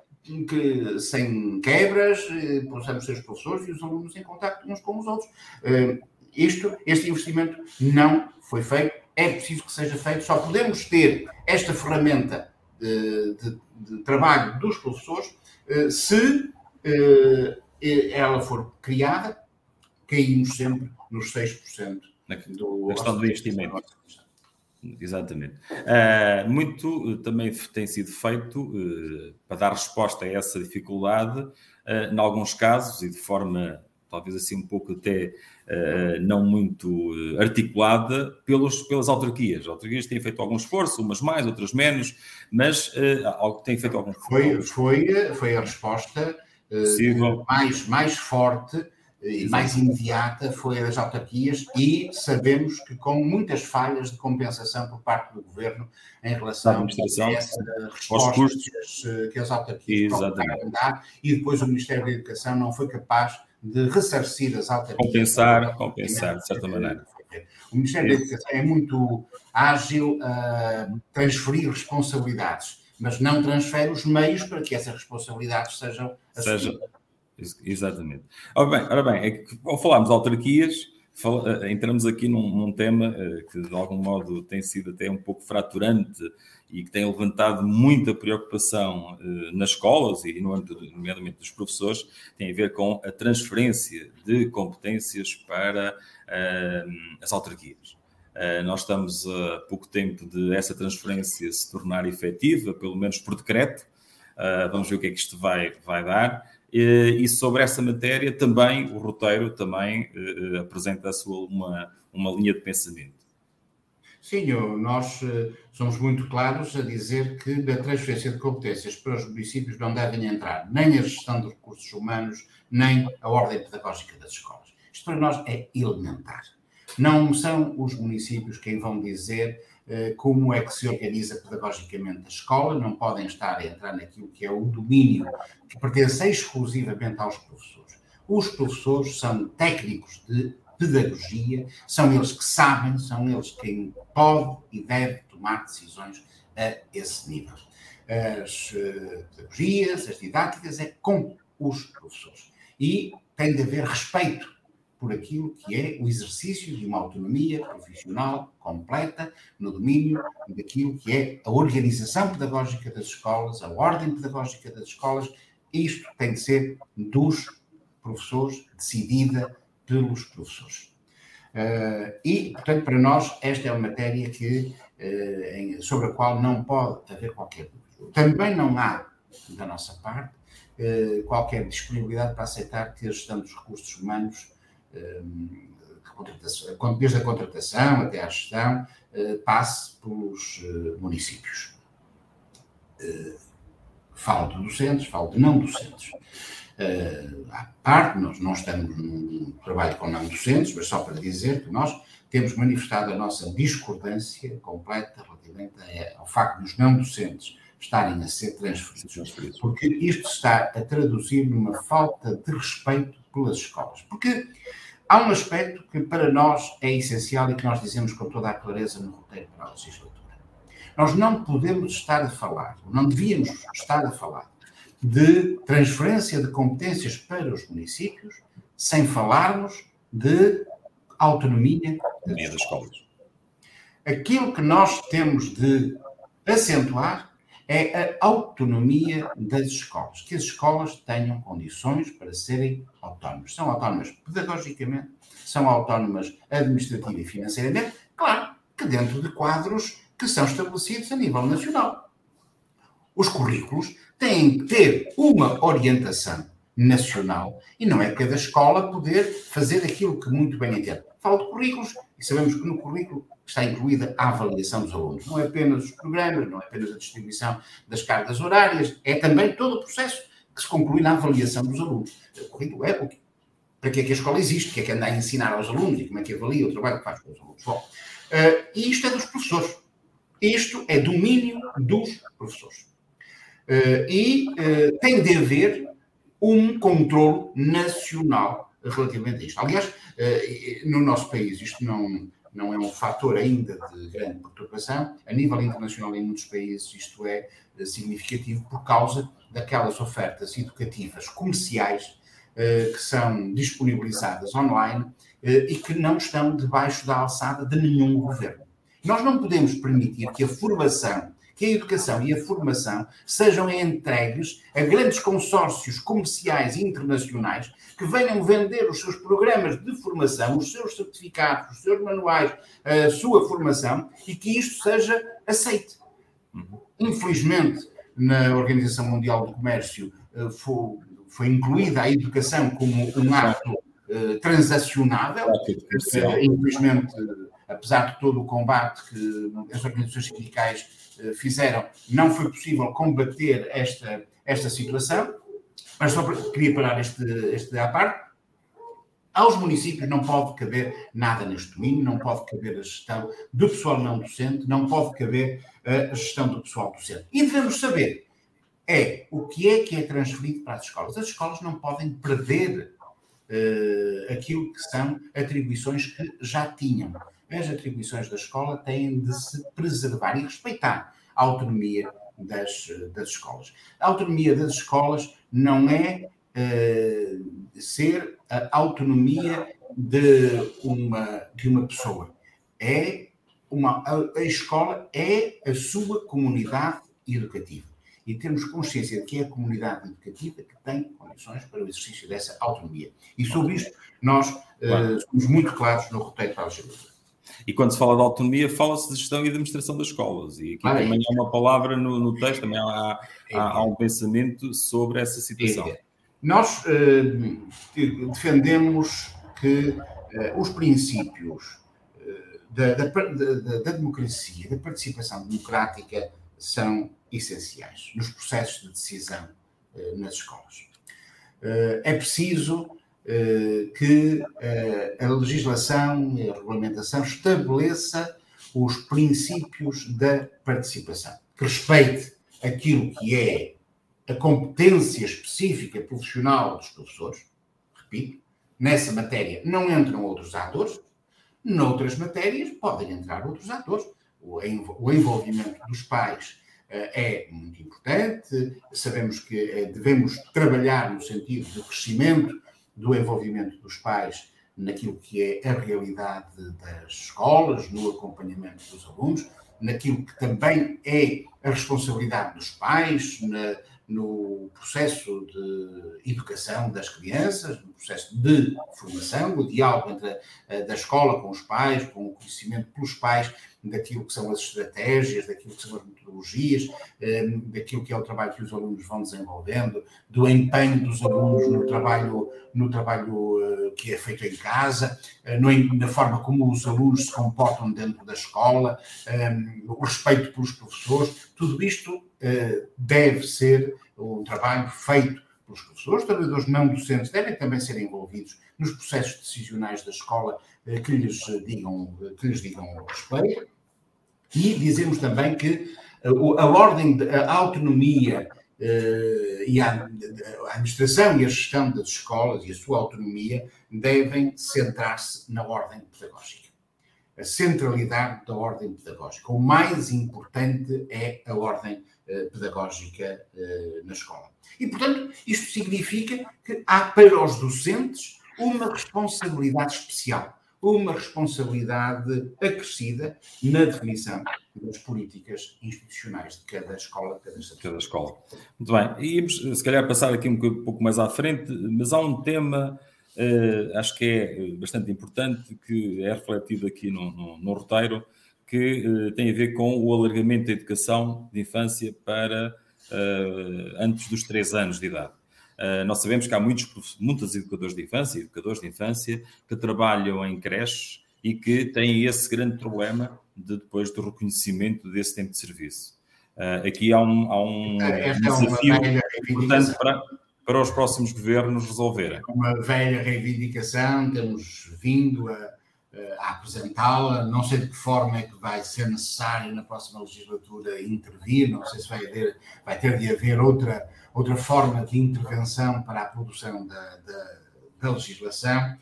que, sem quebras, eh, possamos ter os professores e os alunos em contato uns com os outros. Eh, isto, este investimento não foi feito, é preciso que seja feito, só podemos ter esta ferramenta de, de, de trabalho dos professores eh, se eh, ela for criada, caímos sempre nos 6% na, do, na questão do investimento. Exatamente. Uh, muito também tem sido feito uh, para dar resposta a essa dificuldade, uh, em alguns casos, e de forma talvez assim um pouco até não muito articulada, pelos, pelas autarquias. As autarquias têm feito algum esforço, umas mais, outras menos, mas têm feito algum foi, foi, foi a resposta uh, mais, mais forte e mais imediata foi a das autarquias e sabemos que com muitas falhas de compensação por parte do governo em relação a essa resposta que as autarquias procuraram dar e depois o Ministério da Educação não foi capaz de ressarcir as autarquias. Compensar, compensar, de certa maneira. O Ministério da Educação é muito ágil a transferir responsabilidades mas não transfere os meios para que essas responsabilidades sejam Seja, exatamente. Ora bem, ora bem é que, ao falarmos de autarquias, fal, eh, entramos aqui num, num, tema eh, que de algum modo tem sido até um pouco fraturante e que tem levantado muita preocupação uh, nas escolas e no âmbito, nomeadamente dos professores, tem a ver com a transferência de competências para uh, as autarquias. Eh, nós estamos a pouco tempo de essa transferência se tornar efetiva, pelo menos por decreto. Eh, vamos ver o que é que isto vai, vai dar. E sobre essa matéria também o roteiro também eh, apresenta a sua uma, uma linha de pensamento. Sim, nós somos muito claros a dizer que na transferência de competências para os municípios não devem entrar nem a gestão de recursos humanos, nem a ordem pedagógica das escolas. Isto para nós é elementar. Não são os municípios quem vão dizer como é que se organiza pedagogicamente a escola, não podem estar a entrar naquilo que é o domínio que pertence exclusivamente aos professores. Os professores são técnicos de pedagogia, são eles que sabem, são eles quem pode e deve tomar decisões a esse nível. As uh, pedagogias, as didáticas, é com os professores. E tem de haver respeito por aquilo que é o exercício de uma autonomia profissional completa no domínio daquilo que é a organização pedagógica das escolas, a ordem pedagógica das escolas. Isto tem de ser dos professores, decidida pelos professores. Uh, e, portanto, para nós, esta é uma matéria que, uh, em, sobre a qual não pode haver qualquer dúvida. Também não há, da nossa parte, uh, qualquer disponibilidade para aceitar que a gestão dos recursos humanos, desde a contratação até à gestão, passe pelos municípios. falo de docentes, falo de não docentes. À parte, nós não estamos num trabalho com não docentes, mas só para dizer que nós temos manifestado a nossa discordância completa relativamente ao facto dos não docentes estarem a ser transferidos, porque isto está a traduzir numa falta de respeito pelas escolas. Porque há um aspecto que para nós é essencial e que nós dizemos com toda a clareza no roteiro para a legislatura. Nós não podemos estar a falar, não devíamos estar a falar de transferência de competências para os municípios, sem falarmos de autonomia das escolas. Aquilo que nós temos de acentuar é a autonomia das escolas, que as escolas tenham condições para serem autónomas. São autónomas pedagogicamente, são autónomas administrativa e financeiramente, claro que dentro de quadros que são estabelecidos a nível nacional. Os currículos têm que ter uma orientação nacional e não é cada escola poder fazer aquilo que muito bem entende. Falo de currículos e sabemos que no currículo está incluída a avaliação dos alunos. Não é apenas os programas, não é apenas a distribuição das cargas horárias, é também todo o processo que se conclui na avaliação dos alunos. O currículo é o que, para que é que a escola existe, o que é que anda a ensinar aos alunos e como é que avalia o trabalho que faz com os alunos. Bom, uh, e isto é dos professores. Isto é domínio dos professores. Uh, e uh, tem de haver um controle nacional relativamente a isto. Aliás, uh, no nosso país isto não, não é um fator ainda de grande perturbação. A nível internacional, em muitos países, isto é significativo por causa daquelas ofertas educativas comerciais que são disponibilizadas online e que não estão debaixo da alçada de nenhum governo. Nós não podemos permitir que a formação que a educação e a formação sejam entregues a grandes consórcios comerciais internacionais que venham vender os seus programas de formação, os seus certificados, os seus manuais, a sua formação e que isto seja aceite. Infelizmente, na Organização Mundial do Comércio eh, foi, foi incluída a educação como um ato uh, transacionável. Infelizmente, apesar de todo o combate que as organizações sindicais eh, fizeram, não foi possível combater esta, esta situação. Mas só queria parar este, este à parte. Aos municípios não pode caber nada neste domínio, não pode caber a gestão do pessoal não docente, não pode caber a gestão do pessoal docente. E devemos saber é o que é que é transferido para as escolas. As escolas não podem perder uh, aquilo que são atribuições que já tinham as atribuições da escola têm de se preservar e respeitar a autonomia das, das escolas. A autonomia das escolas não é uh, ser a autonomia de uma, de uma pessoa. É uma, a, a escola é a sua comunidade educativa. E temos consciência de que é a comunidade educativa que tem condições para o exercício dessa autonomia. E sobre isto, nós uh, somos muito claros no roteiro para a legislatura. E quando se fala de autonomia, fala-se de gestão e administração das escolas. E aqui ah, também é. há uma palavra no, no texto, também há, é. há, há, um pensamento sobre essa situação. É. Nós uh, defendemos que uh, os princípios uh, da, da, da, da, democracia, da participação democrática, são essenciais nos processos de decisão nas escolas. é preciso eh, que eh, a legislação e a regulamentação estabeleça os princípios da participação, que respeite aquilo que é a competência específica profissional dos professores, repito, nessa matéria não entram outros atores, noutras matérias podem entrar outros atores. O envolvimento dos pais eh, é muito importante, sabemos que eh, devemos trabalhar no sentido do crescimento do envolvimento dos pais naquilo que é a realidade das escolas, no acompanhamento dos alunos, naquilo que também é a responsabilidade dos pais, na, no processo de educação das crianças, no processo de formação, o diálogo entre da escola com os pais, com o conhecimento pelos pais daquilo que são as estratégias, daquilo que são as metodologias, ehm, daquilo que é o trabalho que os alunos vão desenvolvendo, do empenho dos alunos no trabalho, no trabalho eh, que é feito em casa, eh, na forma como os alunos se comportam dentro da escola, ehm, o respeito pelos professores, tudo isto eh, deve ser um trabalho feito pelos professores, trabalhadores não docentes devem também ser envolvidos nos processos decisionais da escola eh, que lhes digam, que lhes digam respeito. E dizemos também que eh, a ordem, a autonomia e a administração e a gestão das escolas e a sua autonomia devem centrar-se na ordem pedagógica. A centralidade da ordem pedagógica. O mais importante é a ordem eh, pedagógica eh, na escola. E, portanto, isto significa que há para os docentes uma responsabilidade especial, uma responsabilidade acrescida na definição das políticas institucionais de cada escola, de cada, cada escola. Muito bem, íamos se calhar passar aqui um pouco mais à frente, mas há um tema, uh, acho que é bastante importante, que é refletido aqui no, no, no roteiro, que uh, tem a ver com o alargamento da educação de infância para uh, antes dos 3 anos de idade. Uh, nós sabemos que há muitos, muitos educadores de infância, educadores de infância, que trabalham em creches e que têm esse grande problema de depois do reconhecimento desse tempo de serviço. aqui há um, há um desafio é importante para, para os próximos governos resolverem. Uma velha reivindicação, temos vindo a eh, a apresentá-la. Não sei de que forma é que vai ser necessário na próxima legislatura intervir, não sei se vai, haver, vai ter de haver outra, outra forma de intervenção para a produção da, da, da legislação,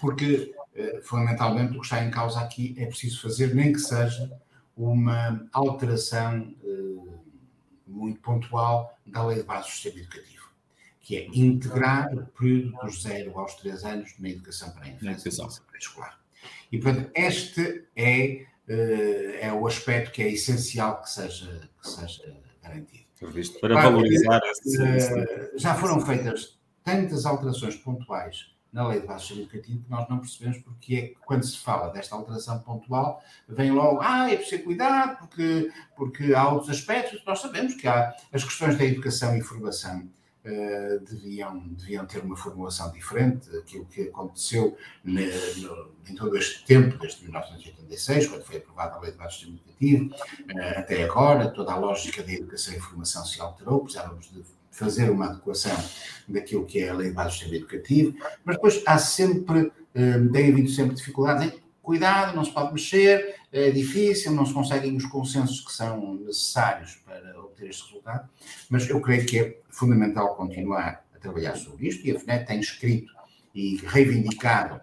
porque eh, fundamentalmente o que está em causa aqui é preciso fazer, nem que seja uma alteração eh, muito pontual da lei de base do sistema educativo que é integrar o período dos 0 aos 3 anos na educação para a infância e pré-escolar. E, portanto, este é, uh, é o aspecto que é essencial que seja, que seja garantido. Para valorizar uh, Já foram feitas tantas alterações pontuais na lei de base educativo que nós não percebemos porque é que quando se fala desta alteração pontual vem logo, ah, é preciso cuidar porque, porque há outros aspectos, nós sabemos que há as questões da educação e formação Uh, deviam, deviam ter uma formulação diferente. Aquilo que aconteceu ne, no, em todo este tempo, desde 1986, quando foi aprovada a Lei de Baixo Sistema Educativo, uh, até agora, toda a lógica da educação e formação se alterou, precisávamos de fazer uma adequação daquilo que é a Lei de Baixo Sistema Educativo, mas depois há sempre, uh, tem havido sempre dificuldades cuidado, não se pode mexer, é difícil, não se conseguem os consensos que são necessários para obter este resultado, mas eu creio que é fundamental continuar a trabalhar sobre isto e a FNET tem escrito e reivindicado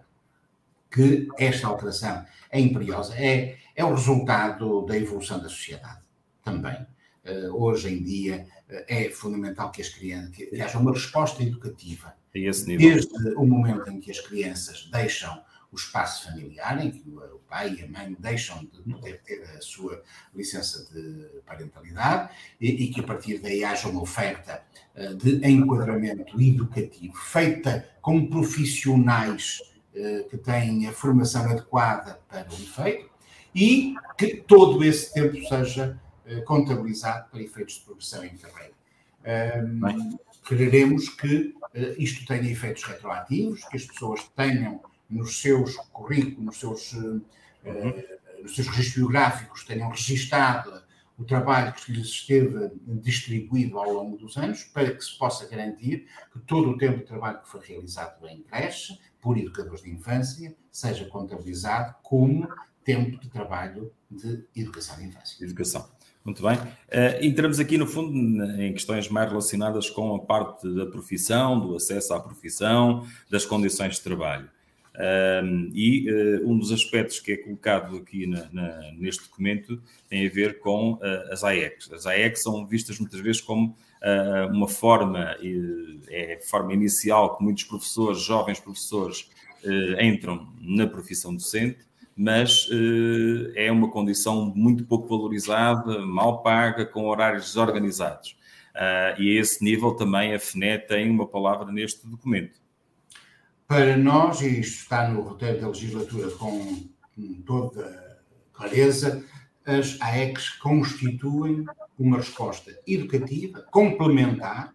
que esta alteração é imperiosa, é, é o resultado da evolução da sociedade também. Uh, hoje em dia uh, é fundamental que as crianças que, que haja uma resposta educativa desde o momento em que as crianças deixam o espaço familiar, em que o pai e a mãe deixam de poder ter a sua licença de parentalidade e, e que a partir daí haja uma oferta uh, de enquadramento educativo feita com profissionais uh, que têm a formação adequada para o efeito e que todo esse tempo seja uh, contabilizado para efeitos de progressão em carreira. Um, quereremos que isto tenha efeitos retroativos, que as pessoas tenham nos seus currículos, nos seus, uhum. nos seus registros biográficos, tenham registado o trabalho que lhes esteve distribuído ao longo dos anos, para que se possa garantir que todo o tempo de trabalho que foi realizado em creche por educadores de infância seja contabilizado como tempo de trabalho de educação de infância. Educação. Muito bem. Uh, entramos aqui, no fundo, em questões mais relacionadas com a parte da profissão, do acesso à profissão, das condições de trabalho. Um, e uh, um dos aspectos que é colocado aqui na, na, neste documento tem a ver com uh, as AECs. As AECs são vistas muitas vezes como uh, uma forma, é a forma inicial que muitos professores, jovens professores, entram na profissão docente, mas é uma condição muito pouco valorizada, mal paga, com horários desorganizados. e a esse nível também a FNE tem uma palavra neste documento. Para nós, e isto está no roteiro da legislatura com toda clareza, as AECs constituem uma resposta educativa, complementar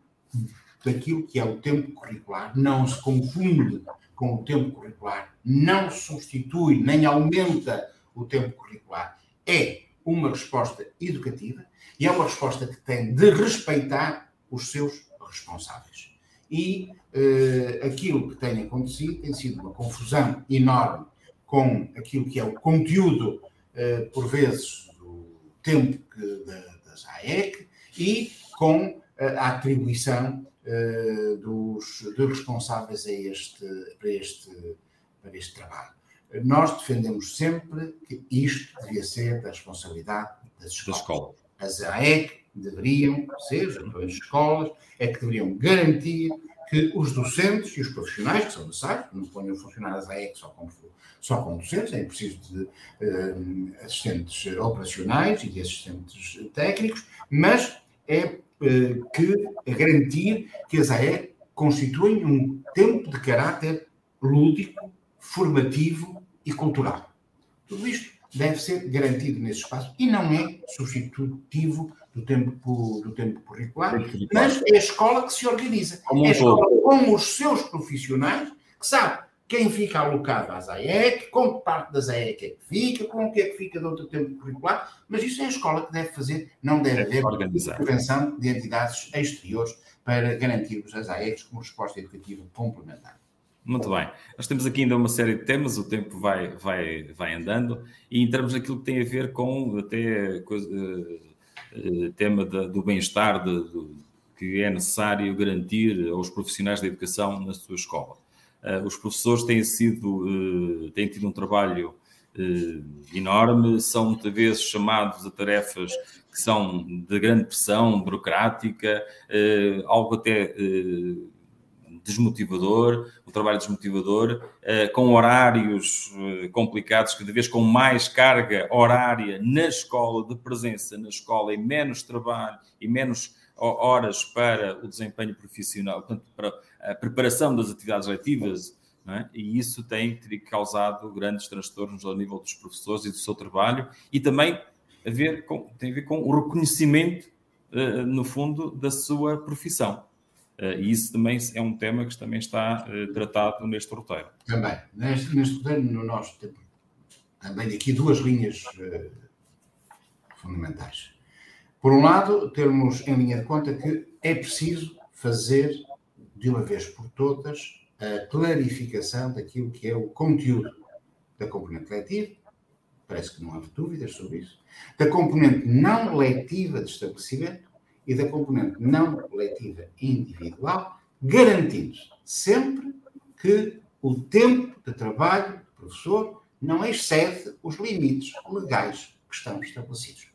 daquilo que é o tempo curricular, não se confunde com o tempo curricular, não substitui nem aumenta o tempo curricular. É uma resposta educativa e é uma resposta que tem de respeitar os seus responsáveis e uh, aquilo que tem acontecido tem sido uma confusão enorme com aquilo que é o conteúdo, uh, por vezes, do tempo que, da, das AEC e com uh, a atribuição dos, dos, responsáveis a este, para, este, para este trabalho. Nós defendemos sempre que isto devia ser da responsabilidade das escolas. As AEC deveriam ser, as escolas, é que deveriam garantir que os docentes e os profissionais, que são necessários, não ponham funcionários da EC só como, só como docentes, é preciso de uh, assistentes operacionais e de assistentes técnicos, mas é uh, que é garantir que as AE constituem um tempo de caráter lúdico, formativo e cultural. Tudo isto deve ser garantido nesse espaço e não é substitutivo do tempo, do tempo curricular, mas é a escola que se organiza. é a escola com os seus profissionais, que sabe quem fica alocado às AEC, com que parte das AEC é que fica, com o que é que fica de outro tempo curricular, mas isso é a escola que deve fazer, não deve haver intervenção de entidades exteriores para garantirmos as AECs como resposta educativa complementar. Muito bem. Nós temos aqui ainda uma série de temas, o tempo vai, vai, vai andando, e entramos naquilo que tem a ver com até coisa, uh, tema de, do bem-estar, que é necessário garantir aos profissionais da educação na sua escola. Uh, os professores têm sido, uh, têm tido um trabalho enorme, são muitas vezes chamados a tarefas que são de grande pressão burocrática, algo até desmotivador, um trabalho desmotivador, uh, com horários uh, complicados, cada vez com mais carga horária na escola, de presença na escola e menos trabalho e menos horas para o desempenho profissional, portanto, para a preparação das atividades letivas, é? e isso tem causado grandes transtornos ao nível dos professores e do seu trabalho, e também a ver com, tem a ver com o reconhecimento, uh, no fundo, da sua profissão. Uh, e isso também é um tema que também está uh, tratado neste roteiro. Também. Neste, neste roteiro, no nosso também aqui duas linhas uh, fundamentais. Por um lado, termos em linha de conta que é preciso fazer, de uma vez por todas, a clarificação daquilo que é o conteúdo da componente letiva, parece que não há dúvidas sobre isso, da componente não letiva de estabelecimento, e da componente não letiva individual, garantindo sempre que o tempo de trabalho do professor não excede os limites legais que estão estabelecidos.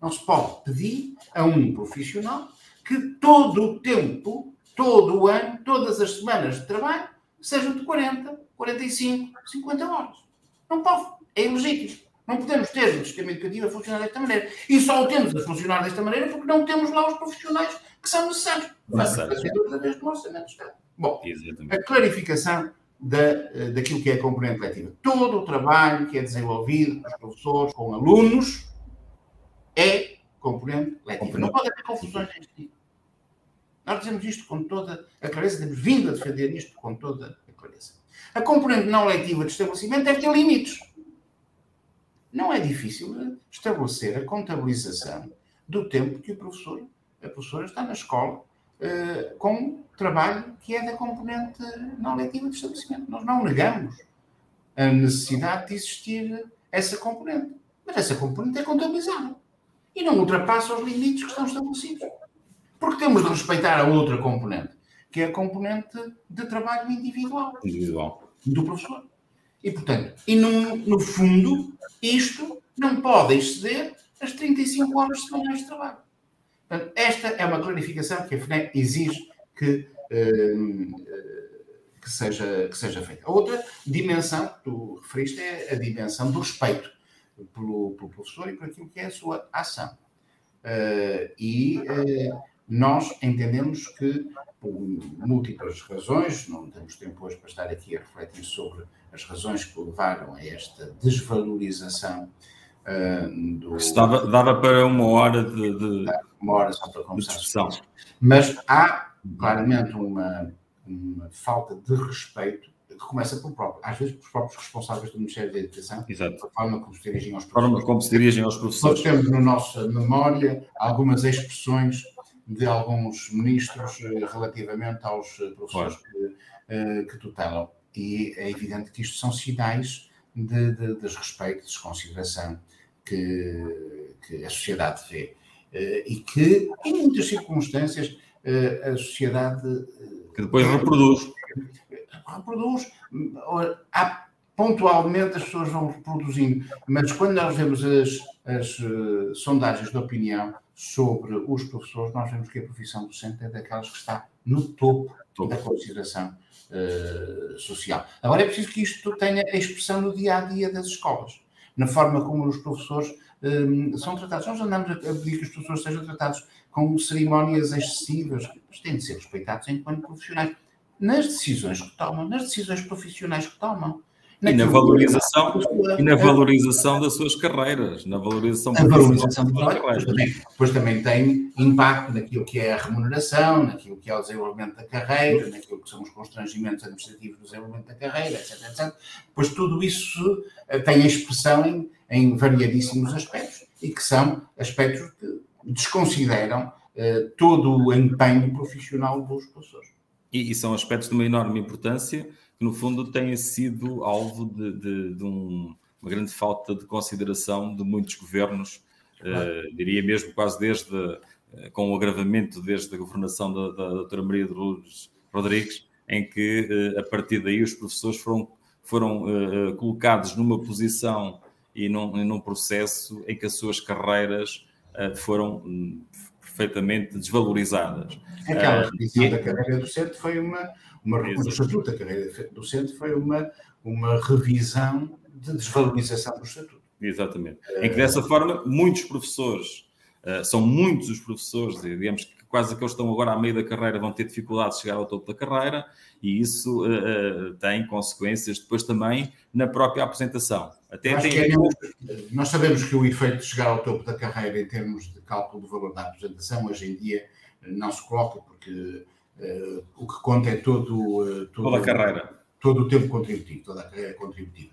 Não se pode pedir a um profissional que todo o tempo, todo o ano, todas as semanas de trabalho sejam de 40, 45, 50 horas. Não pode. É ilegítimo. Não podemos ter o sistema educativo a funcionar desta maneira. E só o temos a funcionar desta maneira porque não temos lá os profissionais que são necessários. Necessários. Através do orçamento do Estado. Bom, Exatamente. a clarificação da, eh, daquilo que é a componente letiva. Todo o trabalho que é desenvolvido com os professores, com alunos, é componente letiva. Não pode haver confusões neste tipo. Nós dizemos isto com toda a clareza, temos vindo a defender isto com toda a clareza. A componente não letiva de estabelecimento deve ter limites não é difícil estabelecer a contabilização do tempo que o professor, a professora está na escola uh, com trabalho que é da componente não letiva do estabelecimento. Nós não negamos a necessidade de existir essa componente, mas essa componente é contabilizada e não ultrapassa os limites que estão estabelecidos. Porque temos de respeitar a outra componente, que é a componente de trabalho individual, individual. do professor. E, portanto, e no, no fundo, isto não pode exceder as 35 horas semanais de trabalho. Portanto, esta é uma clarificação que a FNE exige que, uh, que, seja, que seja feita. A outra dimensão que tu referiste é a dimensão do respeito pelo, pelo professor e por aquilo que é a sua ação. Uh, e uh, nós entendemos que, por múltiplas razões, não temos tempo hoje para estar aqui a refletir sobre as razões que levaram a esta desvalorização uh, do. Isso dava, dava para uma hora de. de uma hora só para conversar. Mas há claramente uma, uma falta de respeito que começa pelo próprio, às vezes pelos próprios responsáveis do Ministério da Educação, Exato. a forma como se dirigem aos professores. Forma como se dirigem aos professores. Nós temos na nossa memória algumas expressões de alguns ministros eh, relativamente aos eh, professores claro. que, eh, que tutelam. E é evidente que isto são sinais de, de desrespeito, de desconsideração que, que a sociedade vê. E que, em muitas circunstâncias, a sociedade. Que depois reproduz. Reproduz. Há, pontualmente as pessoas vão reproduzindo, mas quando nós vemos as, as uh, sondagens de opinião, sobre os professores, nós vemos que a profissão docente é daquelas que está no topo, topo. da consideração uh, social. Agora é preciso que isto tenha a expressão no dia a dia das escolas, na forma como os professores um, eh, são tratados. Nós andamos a pedir que os professores sejam tratados com cerimónias excessivas, mas têm de ser respeitados enquanto profissionais, nas decisões que tomam, nas decisões profissionais que tomam. E na valorização, e na valorização das suas carreiras, na valorização, a valorização das suas carreiras. Também, depois também tem impacto naquilo que é a remuneração, naquilo que é o desenvolvimento da carreira, naquilo que são os constrangimentos administrativos do desenvolvimento da carreira, etc. etc. Pois tudo isso eh, tem expressão em, em variadíssimos aspectos e que são aspectos que desconsideram uh, todo o empenho profissional dos professores. E, e são aspectos de uma enorme importância que no fundo têm sido alvo de, de, de um, uma grande falta de consideração de muitos governos, uh, diria mesmo quase desde, uh, com o agravamento desde a governação da, da doutora Maria de Lourdes Rodrigues, em que uh, a partir daí os professores foram, foram colocados numa posição e num, num, processo em que as suas carreiras foram um, perfeitamente desvalorizadas. Aquela revisão da carreira docente foi uma, uma do estatuto da carreira docente foi uma, uma revisão de desvalorização do estatuto. Exatamente. Em que dessa forma muitos professores, uh, são muitos os professores, digamos que quase aqueles que estão agora à meio da carreira vão ter dificuldade de chegar ao topo da carreira e isso uh, tem consequências depois também na própria apresentação. Até tem... é, nós sabemos que o efeito de chegar ao topo da carreira em termos de cálculo do valor da apresentação hoje em dia não se coloca porque Uh, o que conta é todo, uh, todo, toda a carreira. Todo o tempo contributivo, toda a carreira contributiva.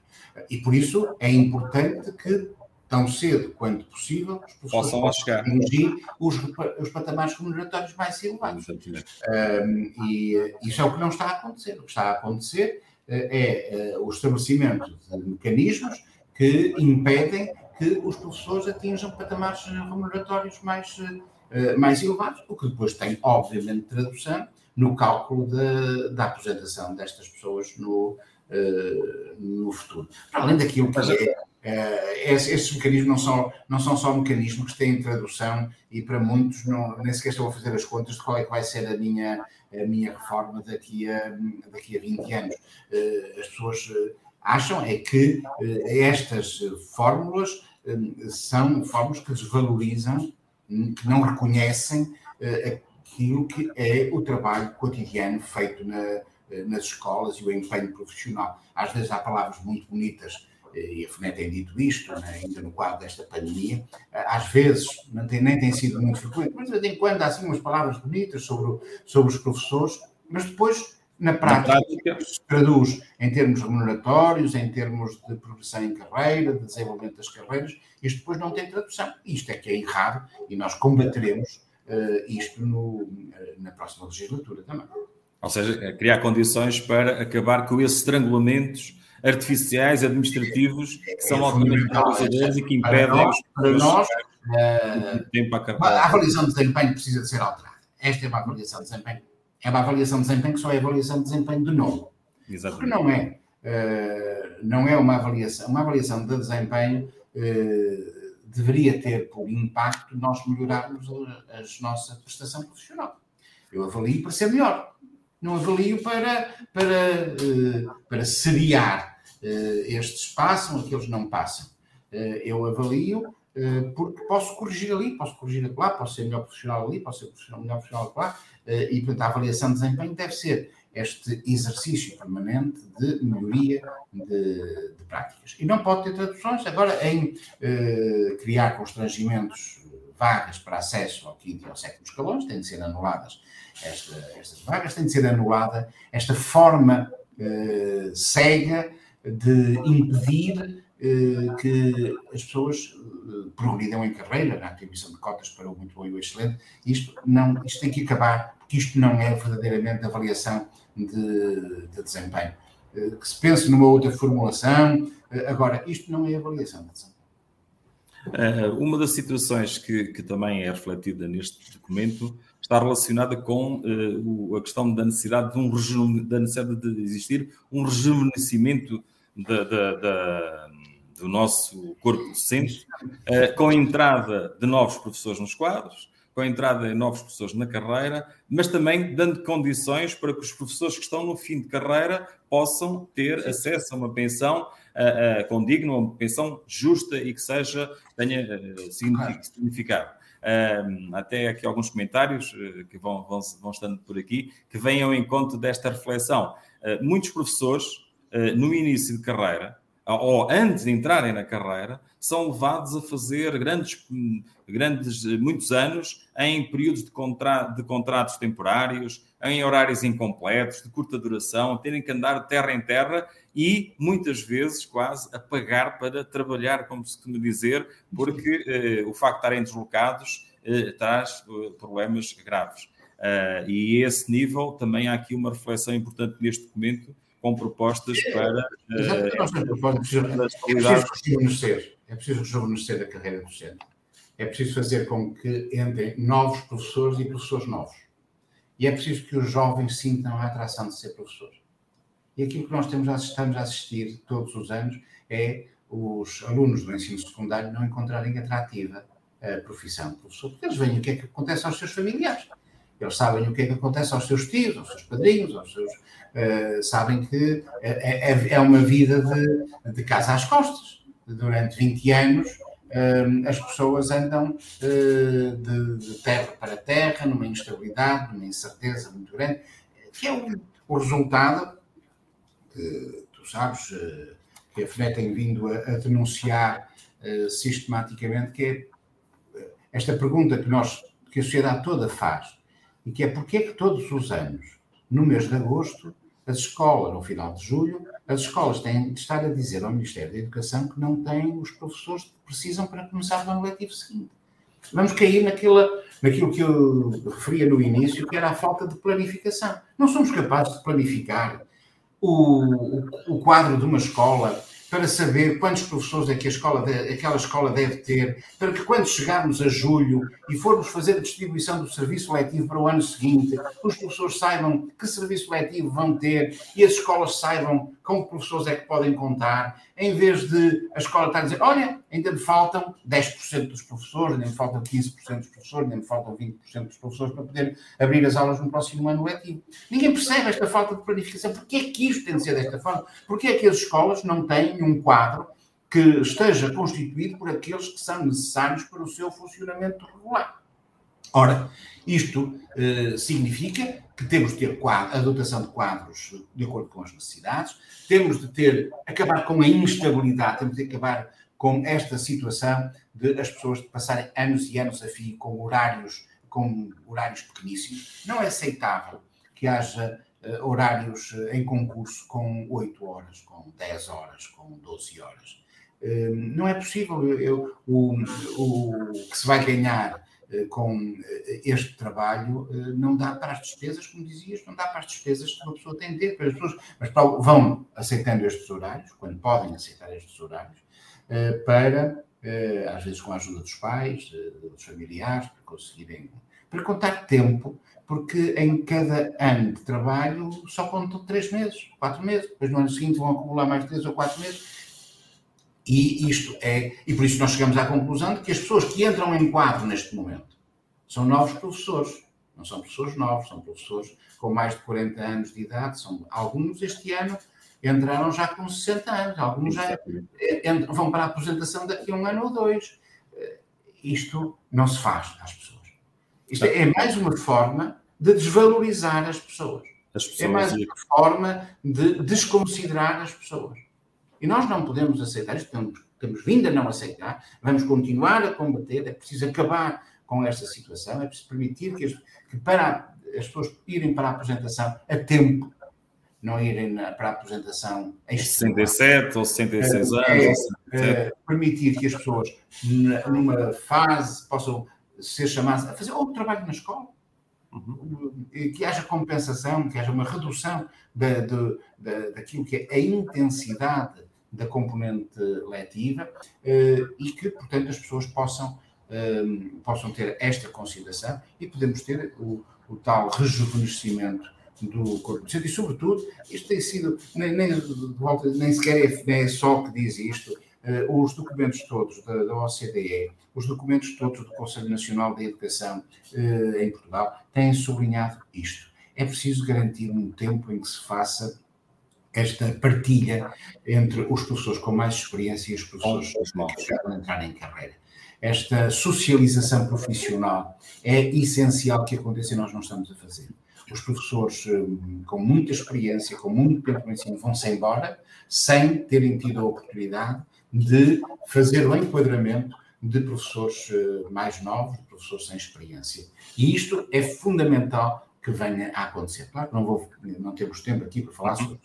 E por isso é importante que, tão cedo quanto possível, os possam chegar os, os patamares remuneratórios mais elevados. E isso é o que não está a acontecer. O que está a acontecer é o estabelecimento de mecanismos que impedem que os professores atinjam patamares remuneratórios mais eh, mais elevados, o que depois tem, obviamente, tradução no cálculo de, da aposentação destas pessoas no, uh, no futuro. Para além daquilo que é, uh, esses mecanismos não são, não são só mecanismos que têm tradução e para muitos não, nem sequer estão a fazer as contas de qual é que vai ser a minha, a minha reforma daqui a, daqui a 20 anos. Uh, as pessoas acham é que estas fórmulas são fórmulas que desvalorizam que não reconhecem uh, aquilo que é o trabalho cotidiano feito na, uh, nas escolas e o empenho profissional. Às vezes há palavras muito bonitas, uh, e a FNET tem dito isto, né, ainda no quadro desta pandemia, às vezes não tem, nem tem sido muito frequente, mas de vez em quando há assim umas palavras bonitas sobre, sobre os professores, mas depois na prática, na prática, se traduz em termos remuneratórios, em termos de progressão em carreira, de desenvolvimento das carreiras, isto depois não tem tradução. Isto é que é errado e nós combateremos isto no, na próxima legislatura também. Ou seja, criar condições para acabar com esses estrangulamentos artificiais administrativos que são é altamente penalizadores e que impedem para nós, para nós uh, tempo a, a avaliação de desempenho precisa de ser alterada. Esta é uma avaliação de desempenho. É uma avaliação de desempenho que só é avaliação de desempenho de novo. Exatamente. Porque não é. Uh, não é uma avaliação. Uma avaliação de desempenho uh, deveria ter por impacto nós melhorarmos a, a nossa prestação profissional. Eu avalio para ser melhor. Não avalio para, para, uh, para seriar. estes passam, aqueles não passam. eu avalio porque posso corrigir ali, posso corrigir lá, posso ser melhor profissional ali, posso ser melhor profissional lá, e portanto a avaliação de desempenho deve ser este exercício permanente de melhoria de, de práticas. E não pode ter traduções agora em eh, criar constrangimentos, vagas para acesso ao quinto e ao sétimo escalões, têm de ser anuladas esta, estas vagas, tem de ser anulada esta forma eh, cega de impedir eh, que as pessoas eh, progridam em carreira na atribuição de cotas para o muito bom e o excelente. Isto, não, isto tem que acabar, porque isto não é verdadeiramente avaliação de, de desempenho. Eh, que se pense numa outra formulação. Eh, agora, isto não é avaliação de desempenho. Eh, uma das situações que, que, também é refletida neste documento está relacionada com uh, a questão da necessidade de, um da necessidade de existir um rejuvenescimento da, da, do nosso corpo docente, uh, com a entrada de novos professores nos quadros, com a entrada de novos professores na carreira, mas também dando condições para que os professores que estão no fim de carreira possam ter acesso a uma pensão uh, uh, condigna, uma pensão justa e que seja, tenha uh, significado. Uh, até aqui alguns comentários uh, que vão, vão, vão, estando por aqui, que venham ao encontro desta reflexão. Uh, muitos professores, no início de carreira, ou antes de entrarem na carreira, são levados a fazer grandes, grandes muitos anos em períodos de, contra, de contratos temporários, em horários incompletos, de curta duração, terem que andar de terra em terra e muitas vezes quase a pagar para trabalhar, como se costuma dizer, porque eh, o facto de estarem deslocados eh, traz eh, problemas graves. Uh, e a esse nível também há aqui uma reflexão importante neste documento com propostas para. Exato, nós temos propostas. É preciso rejuvenescer, é preciso rejuvenescer a carreira docente. É preciso fazer com que entrem novos professores e professores novos. E é preciso que os jovens sintam a atração de ser professores. E aquilo que nós temos, estamos a assistir todos os anos é os alunos do ensino secundário não encontrarem atrativa a profissão de professor, porque eles veem o que é que acontece aos seus familiares. Eles sabem o que é que acontece aos seus tios, aos seus padrinhos, aos seus eh, sabem que é, é, é, uma vida de, de casa às costas. Durante 20 anos, uh, as pessoas andam uh, de, de, terra para terra, numa instabilidade, numa incerteza muito grande, que é o, o resultado que tu sabes que a FNE tem vindo a, a denunciar sistematicamente, que é esta pergunta que nós, que a sociedade toda faz, e que é porque é que todos os anos, no mês de agosto, as escolas, no final de julho, as escolas têm de estar a dizer ao Ministério da Educação que não têm os professores que precisam para começar o ano letivo seguinte. Vamos cair naquela, naquilo que eu referia no início, que era a falta de planificação. Não somos capazes de planificar o, o, o quadro de uma escola para saber quantos professores é que escola aquela escola deve ter, para que quando chegarmos a julho e formos fazer a distribuição do serviço letivo para o ano seguinte, os professores saibam que serviço letivo vão ter e as escolas saibam com que professores é que podem contar, em vez de a escola estar a dizer, olha, ainda me faltam 10% dos professores, ainda me faltam 15% dos professores, ainda me faltam 20% dos professores para poder abrir as aulas no próximo ano letivo. Ninguém percebe esta falta de planificação. Porquê é que isto tem de ser desta forma? Porquê é que as escolas não têm um quadro que esteja constituído por aqueles que são necessários para o seu funcionamento regular? Ora, isto eh, significa que temos de ter a dotação de quadros de acordo com as necessidades, temos de ter, acabar com a instabilidade, temos de acabar com esta situação de as pessoas passarem anos e anos a fio com horários, com horários pequeníssimos. Não é aceitável que haja uh, horários eh, em concurso com 8 horas, com 10 horas, com 12 horas. Uh, não é possível. Eu, o, o que se vai ganhar com este trabalho não dá para as despesas, como dizias, não dá para as despesas que uma pessoa tem de ter. As pessoas, mas vão aceitando estes horários, quando podem aceitar estes horários, para, às vezes com a ajuda dos pais, dos familiares, para conseguirem, para contar tempo porque em cada ano de trabalho só contam três meses, quatro meses, depois no ano seguinte vão acumular mais três ou quatro meses. E isto é, e por isso nós chegamos à conclusão de que as pessoas que entram em quadro neste momento são novos professores, não são professores novos, são professores com mais de 40 anos de idade, são alguns este ano entraram já com 60 anos, alguns já vão para a aposentação daqui a um ano ou dois. Isto não se faz às pessoas. Isto é mais uma forma de desvalorizar as pessoas. As pessoas é mais uma forma de desconsiderar as pessoas. E nós não podemos aceitar isto, temos, temos vindo a não aceitar, vamos continuar a combater, é preciso acabar com esta situação, é preciso permitir que, as, que para as pessoas irem para a apresentação a tempo, não irem na, para a apresentação em 67 ou 66 é, anos. É, é, permitir que as pessoas, numa fase, possam ser chamadas a fazer outro trabalho na escola. Uhum. Que haja compensação, que haja uma redução da, da, da, daquilo que é a intensidade da componente letiva eh, e que, portanto, as pessoas possam, eh, possam ter esta consideração e podemos ter o, o tal rejuvenescimento do corpo docente e, sobretudo, isto tem sido, nem, nem, nem sequer é, nem é só que diz isto, eh, os documentos todos da, da, OCDE, os documentos todos do Conselho Nacional de Educação eh, em Portugal têm sublinhado isto. É preciso garantir um tempo em que se faça esta partilha entre os professores com mais experiência e os professores que já vão entrar em carreira. Esta socialização profissional é essencial que aconteça e nós não estamos a fazer. Os professores eh, com muita experiência, com muito tempo no ensino, vão-se embora sem terem tido a oportunidade de fazer o enquadramento de professores eh, mais novos, de professores sem experiência. E isto é fundamental que venha a acontecer. Claro que não, vou, não temos tempo aqui para falar sobre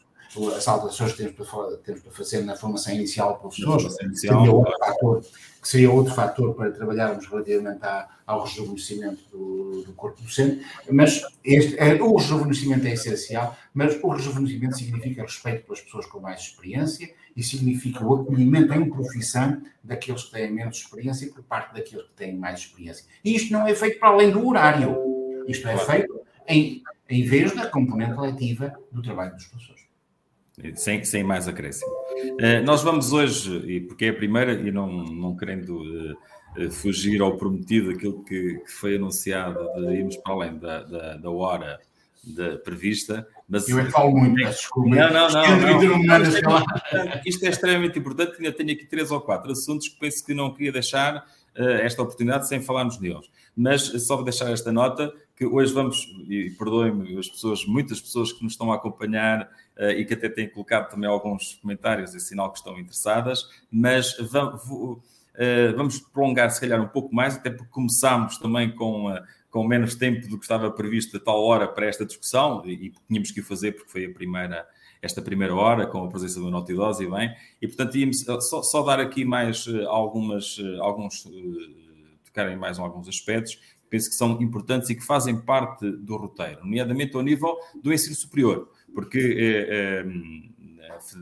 as alterações que temos para, temos para fazer na formação inicial de professores, inicial, seria outro fator, que seria outro fator para trabalharmos relativamente à, ao rejuvenescimento do, do, corpo docente, mas este, é, o rejuvenescimento é essencial, mas o rejuvenescimento significa respeito pelas pessoas com mais experiência e significa o acolhimento em profissão daqueles que têm menos experiência por parte daqueles que têm mais experiência. E isto não é feito para além do horário, isto é feito em, em vez da componente letiva do trabalho dos professores sem, sem mais acréscimo. Uh, nós vamos hoje, e porque é a primeira, e não, não querendo uh, fugir ao prometido, aquilo que, que, foi anunciado de irmos para além da, da, da hora prevista. Mas, eu falo muito, desculpa. Não, não, não. não, não. Isto, é extremamente importante, ainda tenho aqui três ou quatro assuntos que penso que não queria deixar uh, esta oportunidade sem falarmos neles. Mas só para deixar esta nota, que hoje vamos, e perdoem-me as pessoas, muitas pessoas que nos estão a acompanhar e que até têm colocado também alguns comentários e sinal que estão interessadas, mas vamos, uh, vamos prolongar se calhar um pouco mais, até porque começámos também com, uh, com menos tempo do que estava previsto a tal hora para esta discussão, e, tínhamos que o fazer porque foi a primeira esta primeira hora, com a presença do Notidosa e bem, e portanto íamos só, só dar aqui mais algumas, alguns, tocar em mais alguns aspectos penso que são importantes e que fazem parte do roteiro, nomeadamente ao nível do ensino superior, porque é,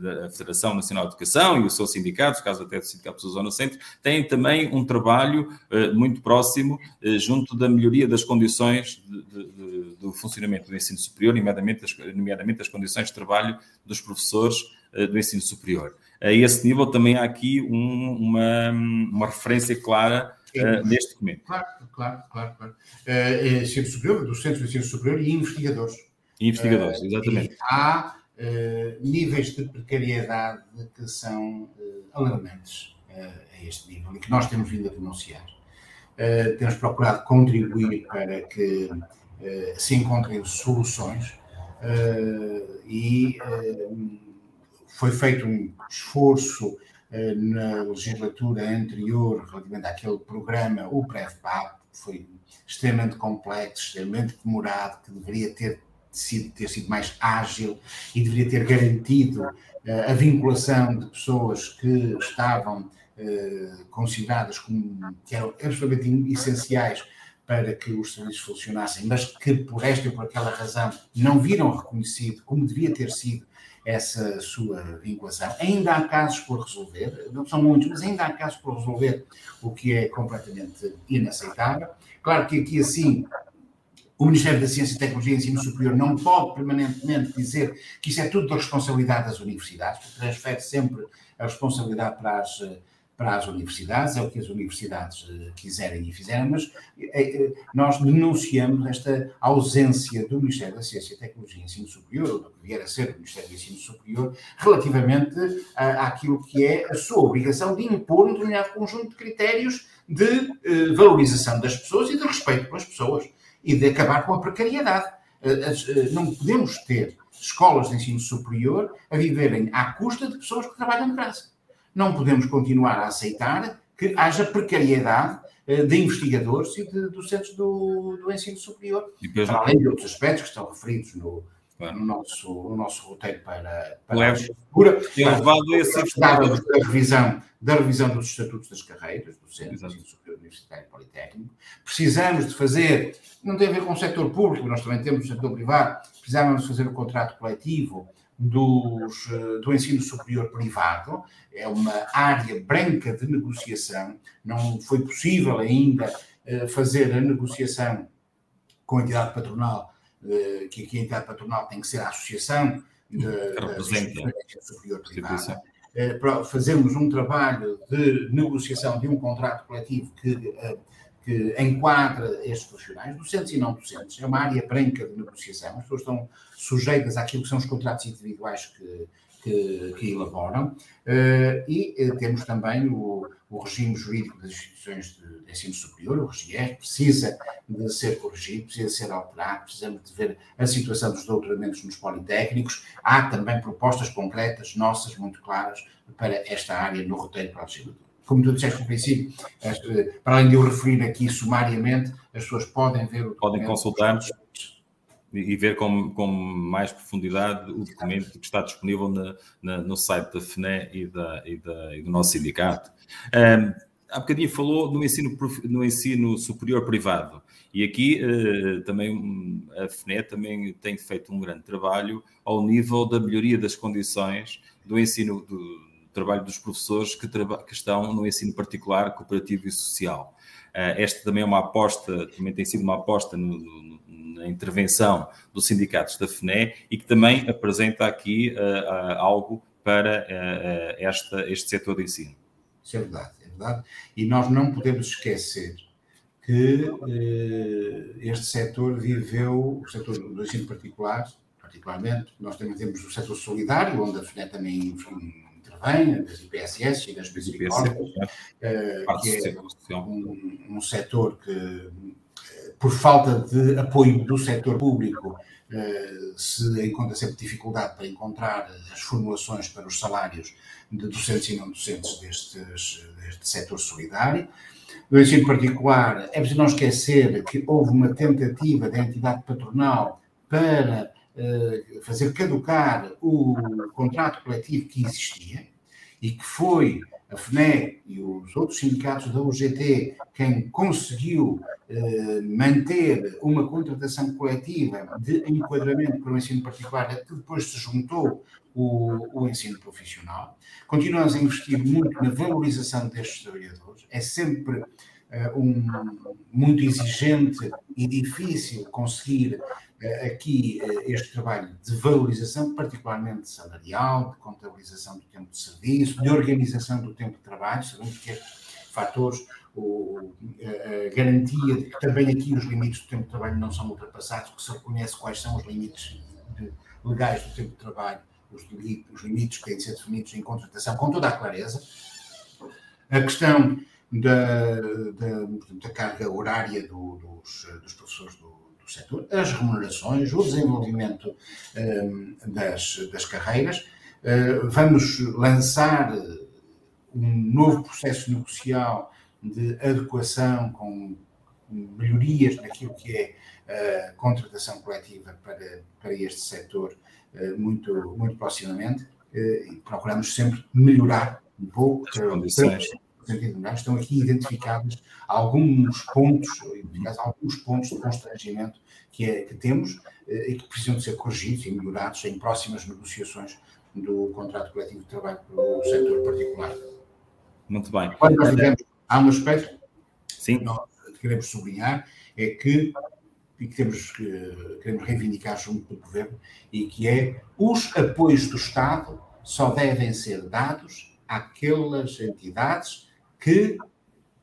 é, a Federação Nacional de Educação e o seu sindicato, caso até do Sindicato da Zona Centro, têm também um trabalho uh, muito próximo uh, junto da melhoria das condições de, de, do funcionamento do ensino superior, nomeadamente as, nomeadamente as condições de trabalho dos professores uh, do ensino superior. A esse nível também há aqui um, uma, uma referência clara neste documento. Claro, claro, claro. claro. Uh, ensino superior, do Centro de Ensino Superior e investigadores. Investigadores, exatamente. há níveis de precariedade que são alarmantes a este nível e que nós temos vindo a denunciar. temos procurado contribuir para que se encontrem soluções e foi feito um esforço eh, na legislatura anterior, relativamente àquele programa, o PREVPAP, que foi extremamente complexo, extremamente demorado, que deveria ter sido, ter sido mais ágil e deveria ter garantido uh, a vinculação de pessoas que estavam uh, consideradas como que eram absolutamente essenciais para que os serviços funcionassem, mas que por esta ou por aquela razão não viram reconhecido como devia ter sido essa sua vinculação. Ainda há casos por resolver, não são muitos, mas ainda há casos por resolver, o que é completamente inaceitável. Claro que aqui assim o Ministério da Ciência, Tecnologia e Ensino Superior não pode permanentemente dizer que isso é tudo da responsabilidade das universidades, porque transfere sempre a responsabilidade para as para as universidades, é o que as universidades eh, quiserem e fizerem, mas eh, eh, nós denunciamos esta ausência do Ministério da Ciência, Tecnologia e Ensino Superior, ou do que vier a ser o Ministério do Ensino Superior, relativamente àquilo que é a sua obrigação de impor um determinado conjunto de critérios de valorização das pessoas e de respeito pelas pessoas e de acabar com a precariedade. Não podemos ter escolas de ensino superior a viverem à custa de pessoas que trabalham de graça não podemos continuar a aceitar que haja precariedade eh, de investigadores e de docentes do, do ensino superior, depois, além de outros aspectos que estão referidos no, claro. no, nosso, no nosso roteiro para, para a cultura. Tem levado esse da, da revisão da revisão dos estatutos das carreiras do Centro de Ensino Superior Universitário Politécnico. Precisamos de fazer, não tem a ver com o setor público, nós também temos o setor privado, precisamos de fazer o contrato coletivo dos, eh, do ensino superior privado, é uma área branca de negociação, não foi possível ainda eh, fazer a negociação com a entidade patronal, eh, que aqui a entidade patronal tem que ser a associação da superior privada. Para fazermos um trabalho de negociação de um contrato coletivo que que enquadra estes profissionais, docentes e não docentes. É uma área branca de negociação, as pessoas estão sujeitas àquilo que são os contratos individuais que, que, que elaboram, uh, e uh, temos também o, o, regime jurídico das instituições de, de ensino superior, o RGE, precisa de ser corrigido, precisa ser alterado, precisamos de ver a situação dos doutoramentos nos politécnicos. Há também propostas concretas, nossas, muito claras, para esta área no roteiro para a legislatura como tu disseste no princípio, para além de eu referir aqui sumariamente, as pessoas podem ver o Podem consultar-nos e ver com, com mais profundidade o documento que está disponível na, na, no site da FNE e, da, e, da, e do nosso sindicato. Um, há bocadinho falou no ensino, no ensino superior privado. E aqui uh, também a FNE também tem feito um grande trabalho ao nível da melhoria das condições do ensino do, trabalho dos professores que, que estão no ensino particular, cooperativo e social. Uh, esta também é uma aposta, também tem sido uma aposta no, no, na intervenção dos sindicatos da FNE e que também apresenta aqui uh, algo para esta, este setor de ensino. Isso é verdade, é verdade. E nós não podemos esquecer que este setor viveu, o setor do ensino particular, particularmente, nós também temos o setor solidário, onde a FNE também intervém, das IPSS e das misericórdias, uh, que é um, um setor que, eh, por falta de apoio do setor público, uh, se encontra sempre dificuldade para encontrar as formulações para os salários de docentes e não docentes destes, deste setor solidário. No ensino particular, é preciso não esquecer que houve uma tentativa da entidade patronal para uh, fazer caducar o contrato coletivo que existia e que foi a FNE e os outros sindicatos da UGT quem conseguiu uh, manter uma contratação coletiva de enquadramento para o ensino particular, que depois se juntou o, o ensino profissional. Continuamos a investir muito na valorização destes trabalhadores. É sempre uh, um, muito exigente e difícil conseguir eh, aqui eh, este trabalho de valorização, particularmente salarial, de contabilização do tempo de serviço, de organização do tempo de trabalho. Sabemos que estes fatores, o, a garantia de que também aqui os limites do tempo de trabalho não são ultrapassados, que se reconhece quais são os limites de, legais do tempo de trabalho, os, os limites que têm de ser definidos em contratação, com toda a clareza. A questão da, da, da carga horária do, dos, dos professores do do setor, as remunerações, o desenvolvimento um, das, das carreiras. Uh, vamos lançar um novo processo negocial de adequação com melhorias naquilo que é a contratação coletiva para, para este setor uh, muito, muito proximamente procuramos sempre melhorar um pouco as condições estão aqui identificados alguns pontos, alguns pontos de constrangimento que, é, que temos eh, e que precisam de ser corrigidos e melhorados em próximas negociações do contrato coletivo de trabalho para o setor particular. Muito bem. Quando nós digamos, há um aspecto Sim. que nós queremos sublinhar, é que e que temos, queremos reivindicar junto do Governo, e que é os apoios do Estado só devem ser dados àquelas entidades que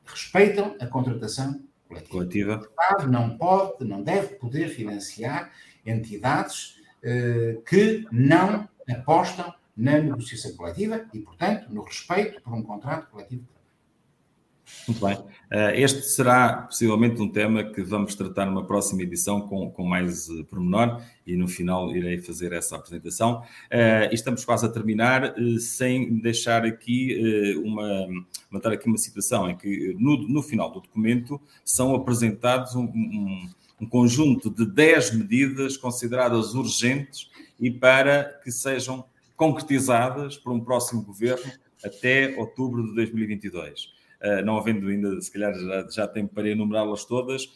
respeitam a contratação coletiva. coletiva. O Estado não pode, não deve poder financiar entidades eh, que não apostam na negociação coletiva e, portanto, no respeito por um contrato coletivo muito bem. Eh, este será possivelmente um tema que vamos tratar numa próxima edição com, com mais eh, pormenor e no final irei fazer essa apresentação. Uh, estamos quase a terminar, sem deixar aqui uma, notar aqui uma situação em que no, no final do documento são apresentados um, um, um conjunto de 10 medidas consideradas urgentes e para que sejam concretizadas por um próximo governo até outubro de 2022. Eh, não havendo ainda, se calhar já, já tempo para enumerá-las todas,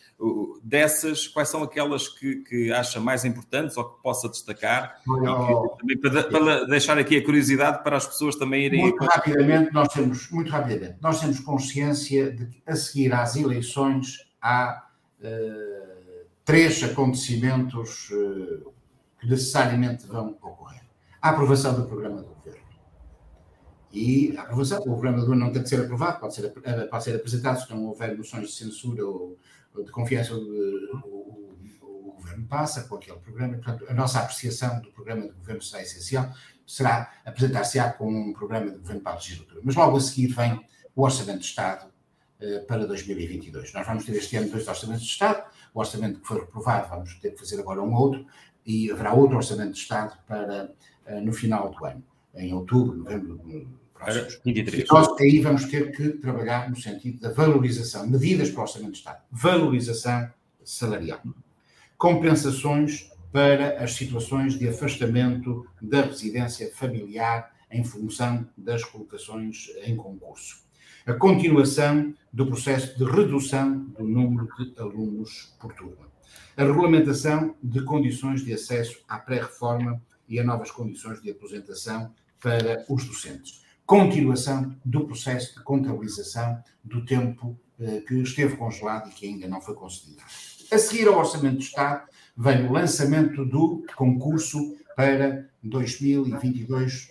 dessas, quais são aquelas que, que acha mais importantes ou que possa destacar? Oh, também para, para, deixar aqui a curiosidade para as pessoas também irem. Muito rapidamente, nós temos, muito rapidamente, nós temos consciência de que a seguir às eleições há uh, três acontecimentos uh, que necessariamente vão ocorrer. A aprovação do programa do e a aprovação, o programa do não tem de ser aprovado, pode ser, eh, pode ser apresentado se não houver moções de censura ou, ou de confiança, o, governo passa com aquele programa. Portanto, a nossa apreciação do programa de governo será essencial, será apresentar-se-á com um programa de governo para a legislatura. Mas logo a seguir vem o Orçamento de Estado eh, para 2022. Nós vamos ter este ano dois Orçamentos de Estado, o orçamento que foi reprovado, vamos ter que fazer agora um outro, e haverá outro Orçamento de Estado para eh, no final do ano em outubro, novembro próximos. 23. E nós aí vamos ter que trabalhar no sentido da valorização, medidas para o Orçamento de Estado, valorização salarial, compensações para as situações de afastamento da residência familiar em função das colocações em concurso. A continuação do processo de redução do número de alunos por turma. A regulamentação de condições de acesso à pré-reforma e a novas condições de aposentação para os docentes. Continuação do processo de contabilização do tempo eh, que esteve congelado e que ainda não foi concedido. A seguir ao Orçamento do Estado, vem o lançamento do concurso para 2022-23.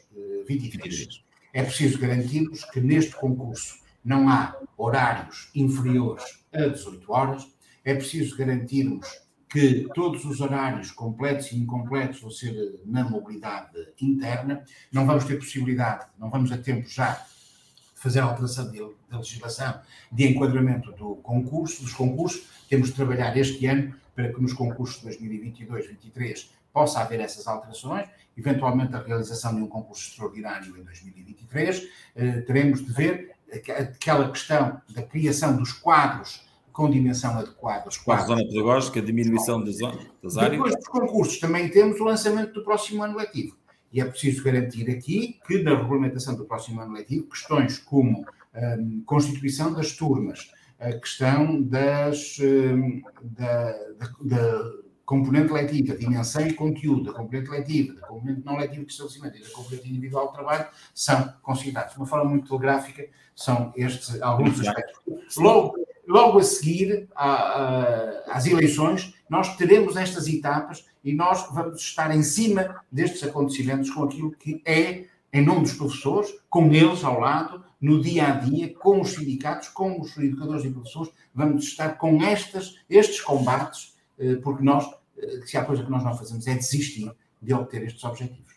Eh, é preciso garantirmos que neste concurso não há horários inferiores a 18 horas, é preciso garantirmos que todos os horários completos e incompletos vão ser eh, na mobilidade interna. Não vamos ter possibilidade, não vamos a tempo já de fazer a alteração de legislação de enquadramento do concurso, dos concursos. Temos de trabalhar este ano para que nos concursos de 2022-23 possa haver essas alterações, eventualmente a realização de um concurso extraordinário em 2023. Eh, teremos de ver aquela questão da criação dos quadros com dimensão adequada. A zona pedagógica, diminuição das, das áreas. Depois dos concursos, também temos o lançamento do próximo ano letivo. E é preciso garantir aqui que, na regulamentação do próximo ano letivo, questões como um, constituição das turmas, a questão das, um, da, da, da, componente letiva, dimensão e conteúdo da componente letiva, da componente não letiva de estabelecimento e da componente individual de trabalho, são considerados. De uma forma muito telegráfica, são estes alguns aspectos. Logo, logo a seguir à, à, às eleições, nós teremos estas etapas e nós vamos estar em cima destes acontecimentos com aquilo que é, em nome dos professores, com eles ao lado, no dia a dia, com os sindicatos, com os educadores e professores, vamos estar com estas, estes combates, eh, porque nós, eh, se há coisa que nós não fazemos é desistir de obter estes objetivos.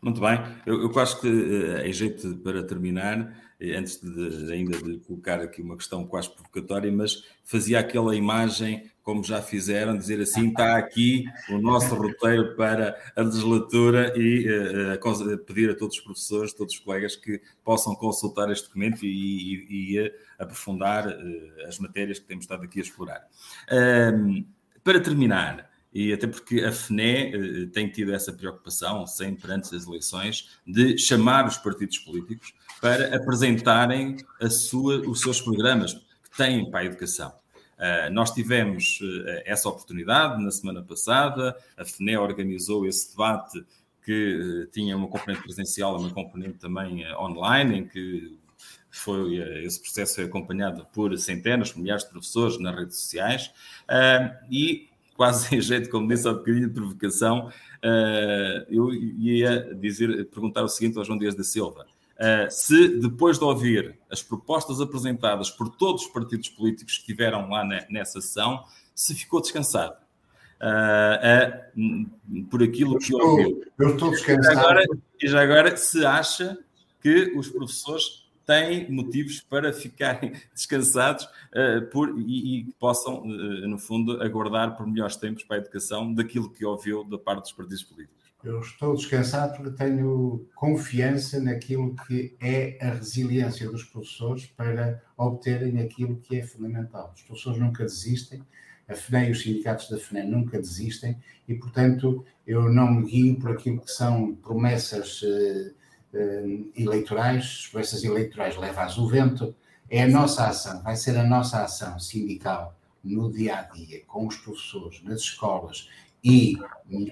Muito bem, eu, eu acho que, eh, em jeito para terminar, antes de, ainda de colocar aqui uma questão quase provocatória, mas fazia aquela imagem, como já fizeram, dizer assim: está aqui o nosso roteiro para a legislatura e uh, pedir a todos os professores, todos os colegas que possam consultar este documento e, e, e aprofundar uh, as matérias que temos estado aqui a explorar. para terminar, e até porque a FNE eh, tem tido essa preocupação, sempre antes das eleições, de chamar os partidos políticos para apresentarem sua, os seus programas que têm para a educação. Uh, nós tivemos uh, essa oportunidade na semana passada, a FNE organizou esse debate que uh, tinha uma componente presencial e uma componente também online, em que foi, esse processo foi acompanhado por centenas, milhares de professores nas redes sociais, e quase em jeito, como disse há bocadinho de provocação, eu ia dizer, perguntar o seguinte ao João Dias da Silva. Uh, se depois de ouvir as propostas apresentadas por todos os partidos políticos que estiveram lá na, nessa sessão, se ficou descansado uh, uh, por aquilo que ouviu. Eu estou descansado. E já, agora, e já agora, se acha que os professores têm motivos para ficarem *laughs* descansados por, e, possam, no fundo, aguardar por melhores tempos para a educação daquilo que ouviu da parte dos partidos políticos. Eu estou descansado porque tenho confiança naquilo que é a resiliência dos professores para obterem aquilo que é fundamental. Os professores nunca desistem, a FNE e os sindicatos da FNE nunca desistem e, portanto, eu não me guio por aquilo que são promessas uh, uh, eleitorais. promessas eleitorais levam o vento. É a nossa ação, vai ser a nossa ação sindical no dia a dia, com os professores, nas escolas e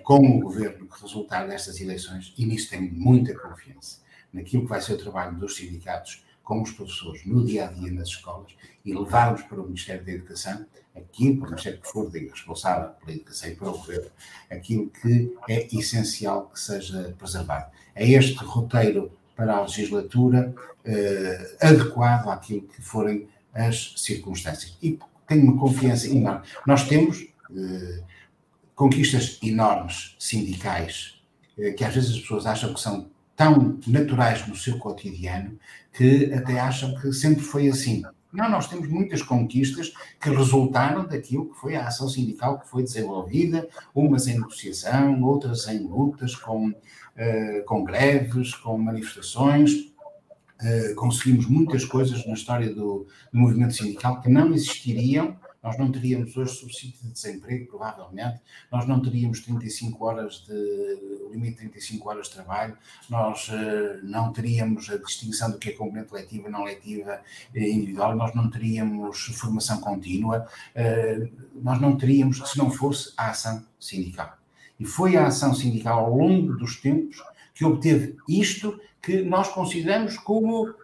com o governo que resultar destas eleições, e nisso tenho muita confiança, naquilo que vai ser o trabalho dos sindicatos com os professores no dia a dia nas escolas e levarmos para o Ministério da Educação, aquilo, para o Ministério que for responsável pela educação e para o governo, aquilo que é essencial que seja preservado. É este roteiro para a legislatura eh, adequado àquilo que forem as circunstâncias. E tenho uma confiança enorme. Nós temos. Eh, conquistas enormes sindicais, eh, que às vezes as pessoas acham que são tão naturais no seu cotidiano que até acham que sempre foi assim. Não, nós temos muitas conquistas que resultaram daquilo que foi a ação sindical que foi desenvolvida, umas em negociação, outras em lutas, com, uh, com greves, com manifestações. Uh, conseguimos muitas coisas na história do, do movimento sindical que não existiriam nós não teríamos hoje subsídio de desemprego, provavelmente, nós não teríamos 35 horas de, limite de 35 horas de trabalho, nós uh, não teríamos a distinção do que é componente letiva, não letiva, eh, individual, nós não teríamos formação contínua, uh, nós não teríamos, se não fosse a ação sindical. E foi a ação sindical ao longo dos tempos que obteve isto que nós consideramos como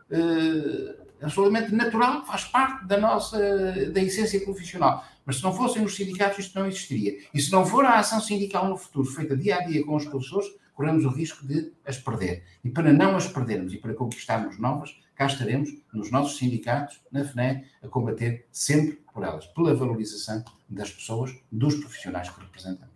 absolutamente natural, faz parte da nossa, da essência profissional. Mas se não fossem os sindicatos, isto não existiria. E se não for a ação sindical no futuro, feita dia a dia com os professores, corremos o risco de as perder. E para não as perdermos e para conquistarmos novas, cá estaremos nos nossos sindicatos, na FNE, a combater sempre por elas, pela valorização das pessoas, dos profissionais que representamos.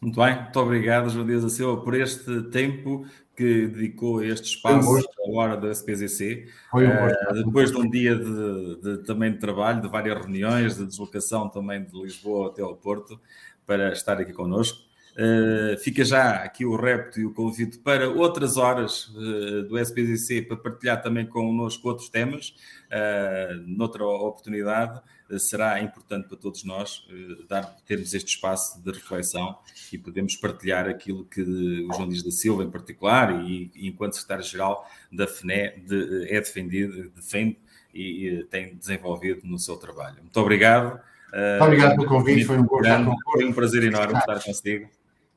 Muito bem, muito obrigado, João Dias da Silva, por este tempo que dedicou este espaço à hora do SPZC. Uh, depois de um dia de, de, também de trabalho, de várias reuniões, de deslocação também de Lisboa até ao Porto, para estar aqui connosco. Uh, fica já aqui o repto e o convite para outras horas uh, do SPZC para partilhar também connosco outros temas, uh, noutra oportunidade. Será importante para todos nós dar, termos este espaço de reflexão e podemos partilhar aquilo que o João Dias da Silva, em particular, e, e enquanto secretário-geral da FNE, de, é defendido, defende e, e, tem desenvolvido no seu trabalho. Muito obrigado. Muito obrigado pelo convite, foi um, foi um prazer enorme estar consigo.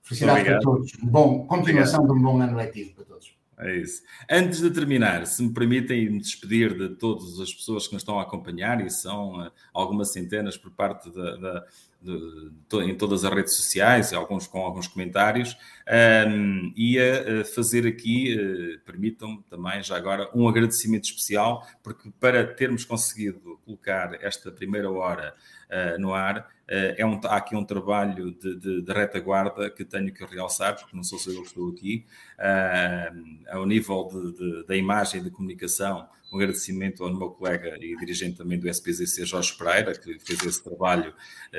Felicidades para todos. Bom, continuação Obrigado. de um bom ano letivo para todos. É isso. Antes de terminar, se me permitem me despedir de todas as pessoas que nos estão a acompanhar, e são uh, algumas centenas por parte da, da de, de, em todas as redes sociais, alguns com alguns comentários, um, e a, fazer aqui, uh, permitam-me também já agora, um agradecimento especial, porque para termos conseguido colocar esta primeira hora uh, no ar, Uh, é um, há aqui um trabalho de, de, de, retaguarda que tenho que realçar, porque não sou só eu que estou aqui, uh, ao nível de, da imagem e da comunicação um agradecimento ao meu colega e dirigente também do SPZC, Jorge Pereira, que fez esse trabalho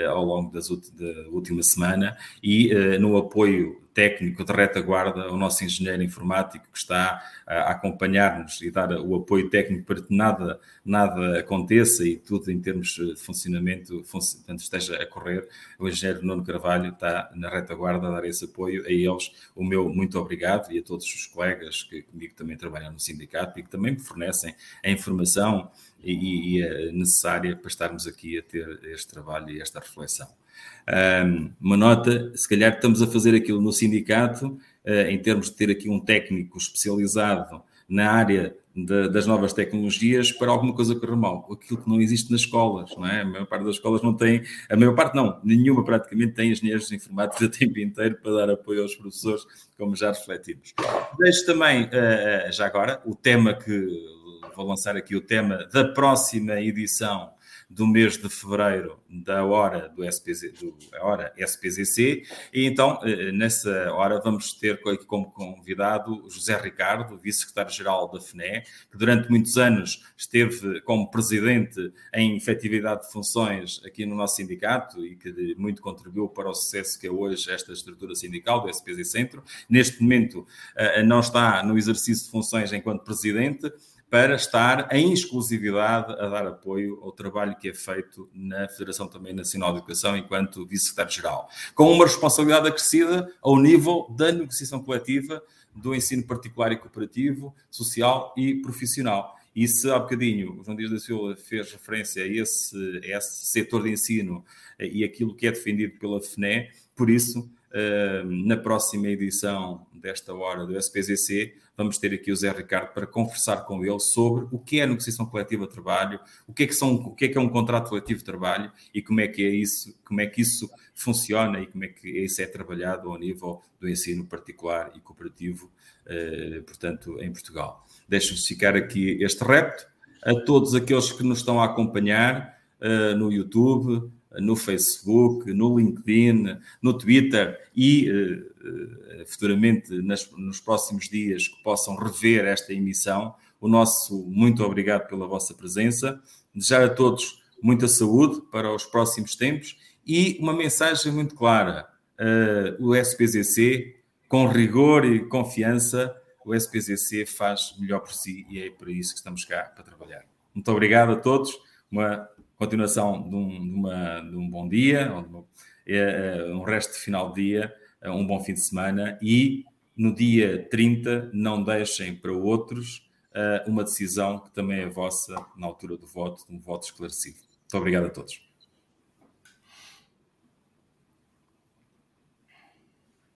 ao longo das, da última semana, e no apoio técnico de retaguarda, o nosso engenheiro informático que está a acompanhar-nos e dar o apoio técnico para que nada, nada aconteça e tudo em termos de funcionamento portanto, esteja a correr. O engenheiro Nuno Carvalho está na retaguarda a dar esse apoio. A eles, o meu muito obrigado e a todos os colegas que comigo também trabalham no sindicato e que também me fornecem a informação e, e a necessária para estarmos aqui a ter este trabalho e esta reflexão. Um, uma nota, se calhar estamos a fazer aquilo no sindicato, uh, em termos de ter aqui um técnico especializado na área de, das novas tecnologias para alguma coisa correr mal. Aquilo que não existe nas escolas, não é? A maior parte das escolas não tem, a maior parte não, nenhuma praticamente tem engenheiros informáticos a tempo inteiro para dar apoio aos professores, como já refletimos. Deixo também, uh, já agora, o tema que vou lançar aqui, o tema da próxima edição do mês de fevereiro da hora do SPZ, do, hora SPZC, e então eh, nessa hora vamos ter como convidado José Ricardo, vice-secretário-geral da FNE, que durante muitos anos esteve como presidente em efetividade de funções aqui no nosso sindicato e que muito contribuiu para o sucesso que é hoje esta estrutura sindical do SPZ Centro. Neste momento eh, não está no exercício de funções enquanto presidente, para estar em exclusividade a dar apoio ao trabalho que é feito na Federação também Nacional de Educação enquanto Vice-Secretário-Geral, com uma responsabilidade acrescida ao nível da negociação coletiva do ensino particular e cooperativo, social e profissional. E se há bocadinho o João Dias da Silva fez referência a esse, a esse setor de ensino e aquilo que é defendido pela FNE, por isso, eh, na próxima edição desta hora do SPZC, vamos ter aqui o Zé Ricardo para conversar com ele sobre o que é a negociação coletiva de trabalho, o que é que, são, o que, é, que é um contrato coletivo de trabalho e como é que é isso, como é que isso funciona e como é que isso é trabalhado ao nível do ensino particular e cooperativo, eh, portanto, em Portugal. Deixo-vos ficar aqui este repto a todos aqueles que nos estão a acompanhar eh, no YouTube, no Facebook, no LinkedIn, no Twitter e uh, futuramente nas, nos próximos dias que possam rever esta emissão. O nosso muito obrigado pela vossa presença. Desejar a todos muita saúde para os próximos tempos e uma mensagem muito clara. Uh, o SPZC, com rigor e confiança, o SPZC faz melhor por si e é por isso que estamos cá para trabalhar. Muito obrigado a todos. Uma continuação de um, de uma, de um bom dia, é, é, um resto de final de dia, é, um bom fim de semana e no dia 30 não deixem para outros uma decisão que também é vossa na altura do voto, um voto esclarecido. Muito obrigado a todos.